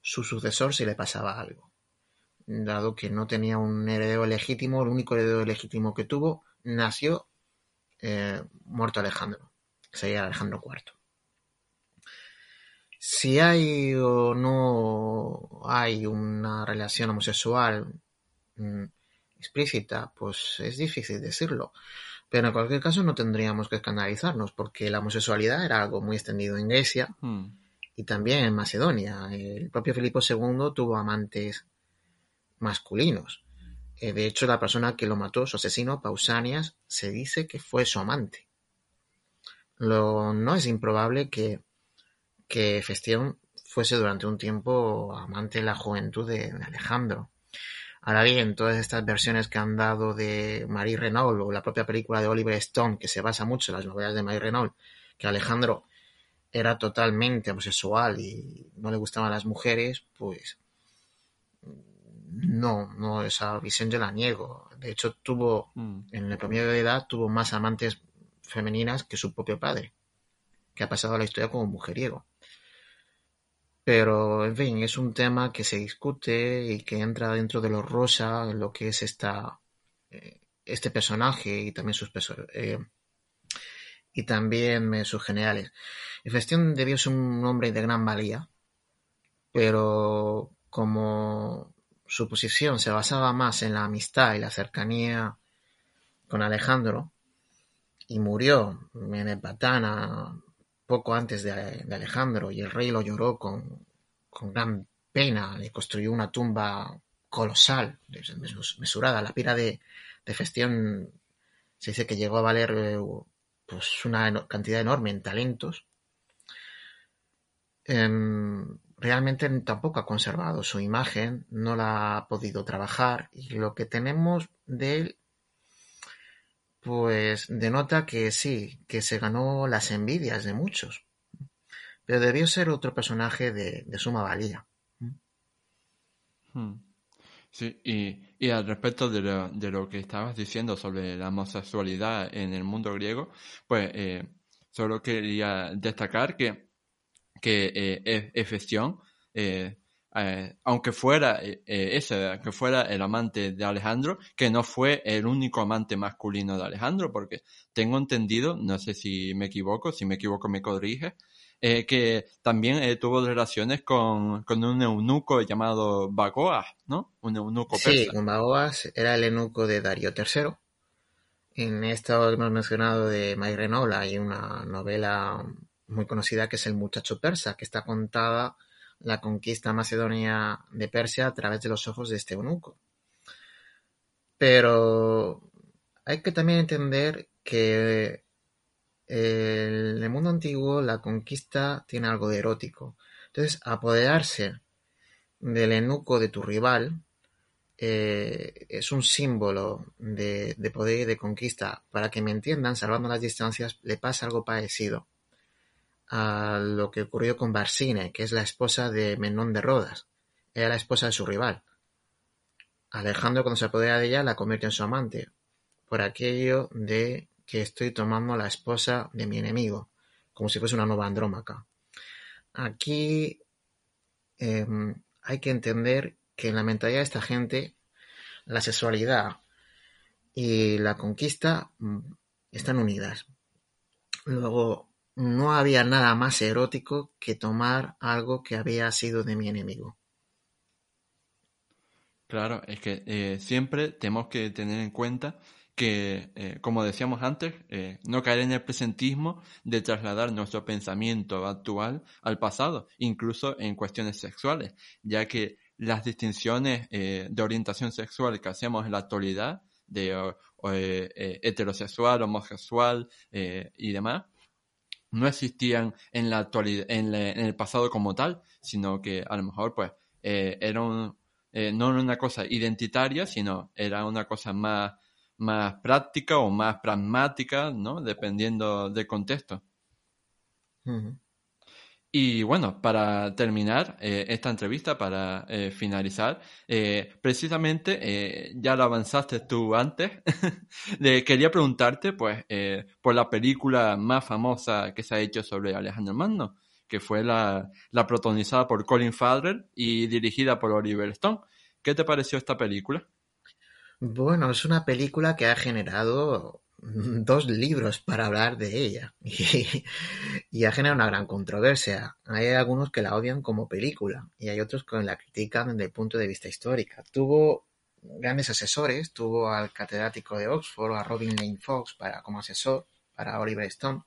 su sucesor si le pasaba algo. Dado que no tenía un heredero legítimo, el único heredero legítimo que tuvo nació eh, muerto Alejandro, que sería Alejandro IV. Si hay o no hay una relación homosexual mm, explícita, pues es difícil decirlo. Pero en cualquier caso no tendríamos que escandalizarnos, porque la homosexualidad era algo muy extendido en Grecia. Hmm y también en Macedonia. El propio Filipo II tuvo amantes masculinos. Eh, de hecho, la persona que lo mató, su asesino, Pausanias, se dice que fue su amante. Lo, no es improbable que, que Festión fuese durante un tiempo amante de la juventud de, Alejandro. Ahora bien, todas estas versiones que han dado de Marie Renault o la propia película de Oliver Stone, que se basa mucho en las novelas de Marie Renault, que Alejandro era totalmente homosexual y no le gustaban las mujeres, pues no, no, esa visión yo la niego. De hecho, tuvo, mm. en el promedio de edad, tuvo más amantes femeninas que su propio padre, que ha pasado a la historia como mujeriego. Pero, en fin, es un tema que se discute y que entra dentro de lo rosa, lo que es esta, eh, este personaje y también sus eh, y también sus generales. Efestión debió ser un hombre de gran valía, pero como su posición se basaba más en la amistad y la cercanía con Alejandro, y murió en Epatana poco antes de, Alejandro, y el rey lo lloró con, gran pena, le construyó una tumba colosal, mesurada. La pira de, de Festión se dice que llegó a valer eh, pues una cantidad enorme en talentos. Em, realmente tampoco ha conservado su imagen, no la ha podido trabajar y lo que tenemos de él pues denota que sí, que se ganó las envidias de muchos, pero debió ser otro personaje de, suma valía. Hmm. Sí, y, al respecto de lo, de lo, que estabas diciendo sobre la homosexualidad en el mundo griego, pues eh, solo quería destacar que, que eh, Efesión, eh, eh, aunque fuera ese, que fuera el amante de Alejandro, que no fue el único amante masculino de Alejandro, porque tengo entendido, no sé si me equivoco, si me equivoco me corrige, eh, que también eh, tuvo relaciones con, un eunuco llamado Bagoas, ¿no? Un eunuco persa. Sí, Bagoas era el eunuco de Darío III. En esto hemos mencionado de Mayrenola hay una novela muy conocida que es El muchacho persa, que está contada la conquista macedonia de Persia a través de los ojos de este eunuco. Pero hay que también entender que en el mundo antiguo la conquista tiene algo de erótico. Entonces, apoderarse del enuco de tu rival eh, es un símbolo de, poder y de conquista. Para que me entiendan, salvando las distancias, le pasa algo parecido a lo que ocurrió con Barsine, que es la esposa de Menón de Rodas. Era la esposa de su rival. Alejandro, cuando se apodera de ella, la convierte en su amante, por aquello de que estoy tomando la esposa de mi enemigo, como si fuese una nueva andrómaca. Aquí em, hay que entender que en la mentalidad de esta gente la sexualidad y la conquista mm, están unidas. Luego, no había nada más erótico que tomar algo que había sido de mi enemigo. Claro, es que eh, siempre tenemos que tener en cuenta que, eh, como decíamos antes, eh, no caer en el presentismo de trasladar nuestro pensamiento actual al pasado, incluso en cuestiones sexuales, ya que las distinciones eh, de orientación sexual que hacemos en la actualidad, de heterosexual, homosexual y demás, no existían en la actualidad, en, el pasado como tal, sino que a lo mejor pues era no era una cosa identitaria, sino era una cosa más más práctica o más pragmática, ¿no? Dependiendo del contexto. Y bueno, para terminar eh, esta entrevista, para eh, finalizar, eh, precisamente ya lo avanzaste tú antes, quería preguntarte, pues, por la película más famosa que se ha hecho sobre Alejandro Magno, que fue la, la protagonizada por Colin Farrell y dirigida por Oliver Stone. ¿Qué te pareció esta película? Bueno, es una película que ha generado dos libros para hablar de ella y, ha generado una gran controversia. Hay algunos que la odian como película y hay otros que la critican desde el punto de vista histórico. Tuvo grandes asesores, tuvo al catedrático de Oxford, a Robin Lane Fox para, como asesor para Oliver Stone.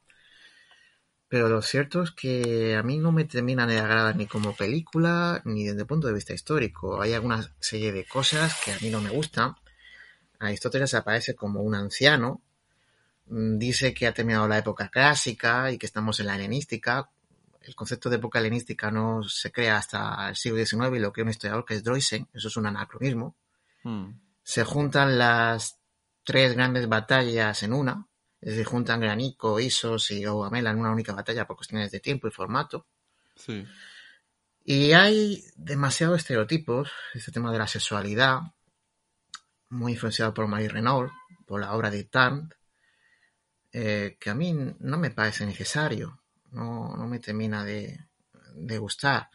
Pero lo cierto es que a mí no me termina de agradar ni como película ni desde el punto de vista histórico. Hay alguna serie de cosas que a mí no me gustan Aristóteles aparece como un anciano, mm, dice que ha terminado la época clásica y que estamos en la helenística. El concepto de época helenística no se crea hasta el siglo XIX y lo crea un historiador que es Droysen, eso es un anacronismo. Hmm. Se juntan las tres grandes batallas en una, es decir, juntan Granico, Isos y Ogamela en una única batalla por cuestiones de tiempo y formato. Sí. Y hay demasiados estereotipos, este tema de la sexualidad, muy influenciado por Marie Renault, por la obra de Tant, eh, que a mí no me parece necesario, no, no me termina de, de, gustar.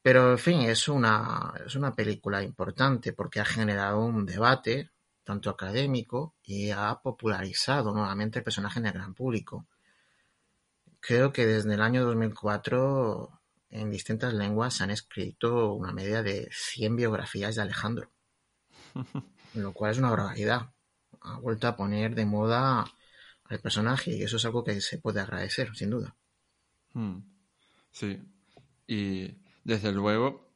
Pero, en fin, es una, es una película importante porque ha generado un debate, tanto académico, y ha popularizado nuevamente el personaje en el gran público. Creo que desde el año 2004 en distintas lenguas se han escrito una media de 100 biografías de Alejandro, lo cual es una barbaridad. Ha vuelto a poner de moda al personaje y eso es algo que se puede agradecer, sin duda. Hmm. Sí, y desde luego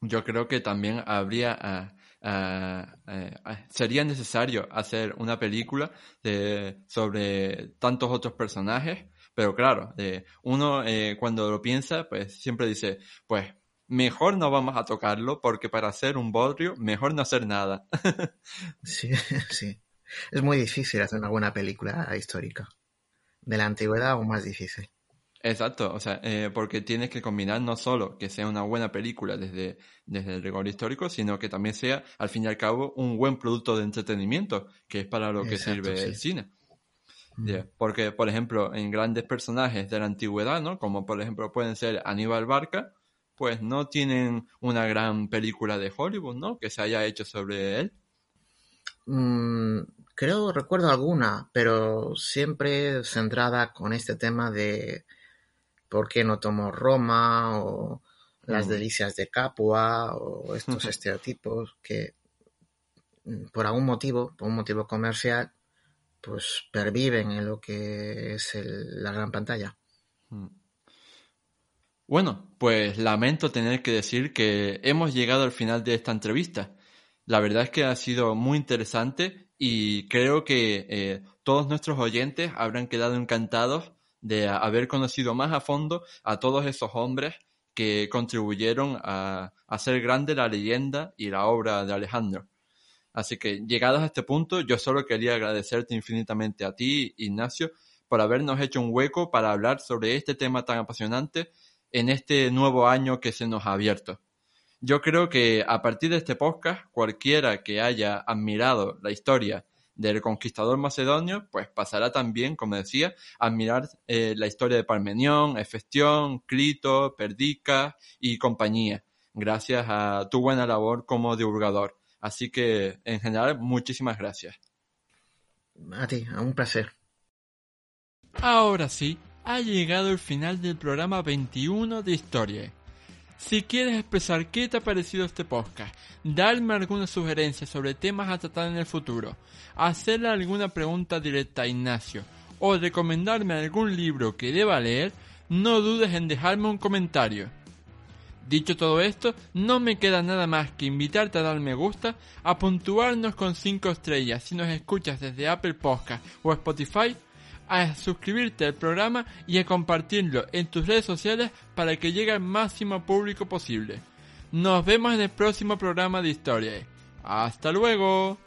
yo creo que también habría ah, ah, ah, sería necesario hacer una película de, sobre tantos otros personajes pero claro, uno eh, cuando lo piensa, pues siempre dice, pues mejor no vamos a tocarlo porque para hacer un bodrio, mejor no hacer nada. sí, sí. Es muy difícil hacer una buena película histórica. De la antigüedad aún más difícil. Exacto, o sea, eh, porque tienes que combinar no solo que sea una buena película desde, desde el rigor histórico, sino que también sea, al fin y al cabo, un buen producto de entretenimiento, que es para lo que sirve el cine. Porque, por ejemplo, en grandes personajes de la antigüedad, ¿no? Como por ejemplo pueden ser Aníbal Barca, pues no tienen una gran película de Hollywood, ¿no? Que se haya hecho sobre él. Mm, creo, recuerdo alguna, pero siempre centrada con este tema de por qué no tomó Roma o las mm. delicias de Capua o estos estereotipos que mm, por algún motivo, por un motivo comercial, pues perviven en lo que es la gran pantalla. Hmm. Bueno, pues lamento tener que decir que hemos llegado al final de esta entrevista. La verdad es que ha sido muy interesante y creo que eh, todos nuestros oyentes habrán quedado encantados de haber conocido más a fondo a todos esos hombres que contribuyeron a hacer grande la leyenda y la obra de Alejandro. Así que llegados a este punto, yo solo quería agradecerte infinitamente a ti, Ignacio, por habernos hecho un hueco para hablar sobre este tema tan apasionante en este nuevo año que se nos ha abierto. Yo creo que a partir de este podcast, cualquiera que haya admirado la historia del conquistador macedonio, pues pasará también, como decía, a admirar eh, la historia de Parmenión, Efestión, Clito, Perdica y compañía, gracias a tu buena labor como divulgador. Así que, en general, muchísimas gracias. A ti, a un placer. Ahora sí, ha llegado el final del programa 21 de Historia. Si quieres expresar qué te ha parecido este podcast, darme alguna sugerencia sobre temas a tratar en el futuro, hacerle alguna pregunta directa a Ignacio o recomendarme algún libro que deba leer, no dudes en dejarme un comentario. Dicho todo esto, no me queda nada más que invitarte a dar me gusta, a puntuarnos con 5 estrellas si nos escuchas desde Apple Podcast o Spotify, a suscribirte al programa y a compartirlo en tus redes sociales para que llegue al máximo público posible. Nos vemos en el próximo programa de Historia. ¡Hasta luego!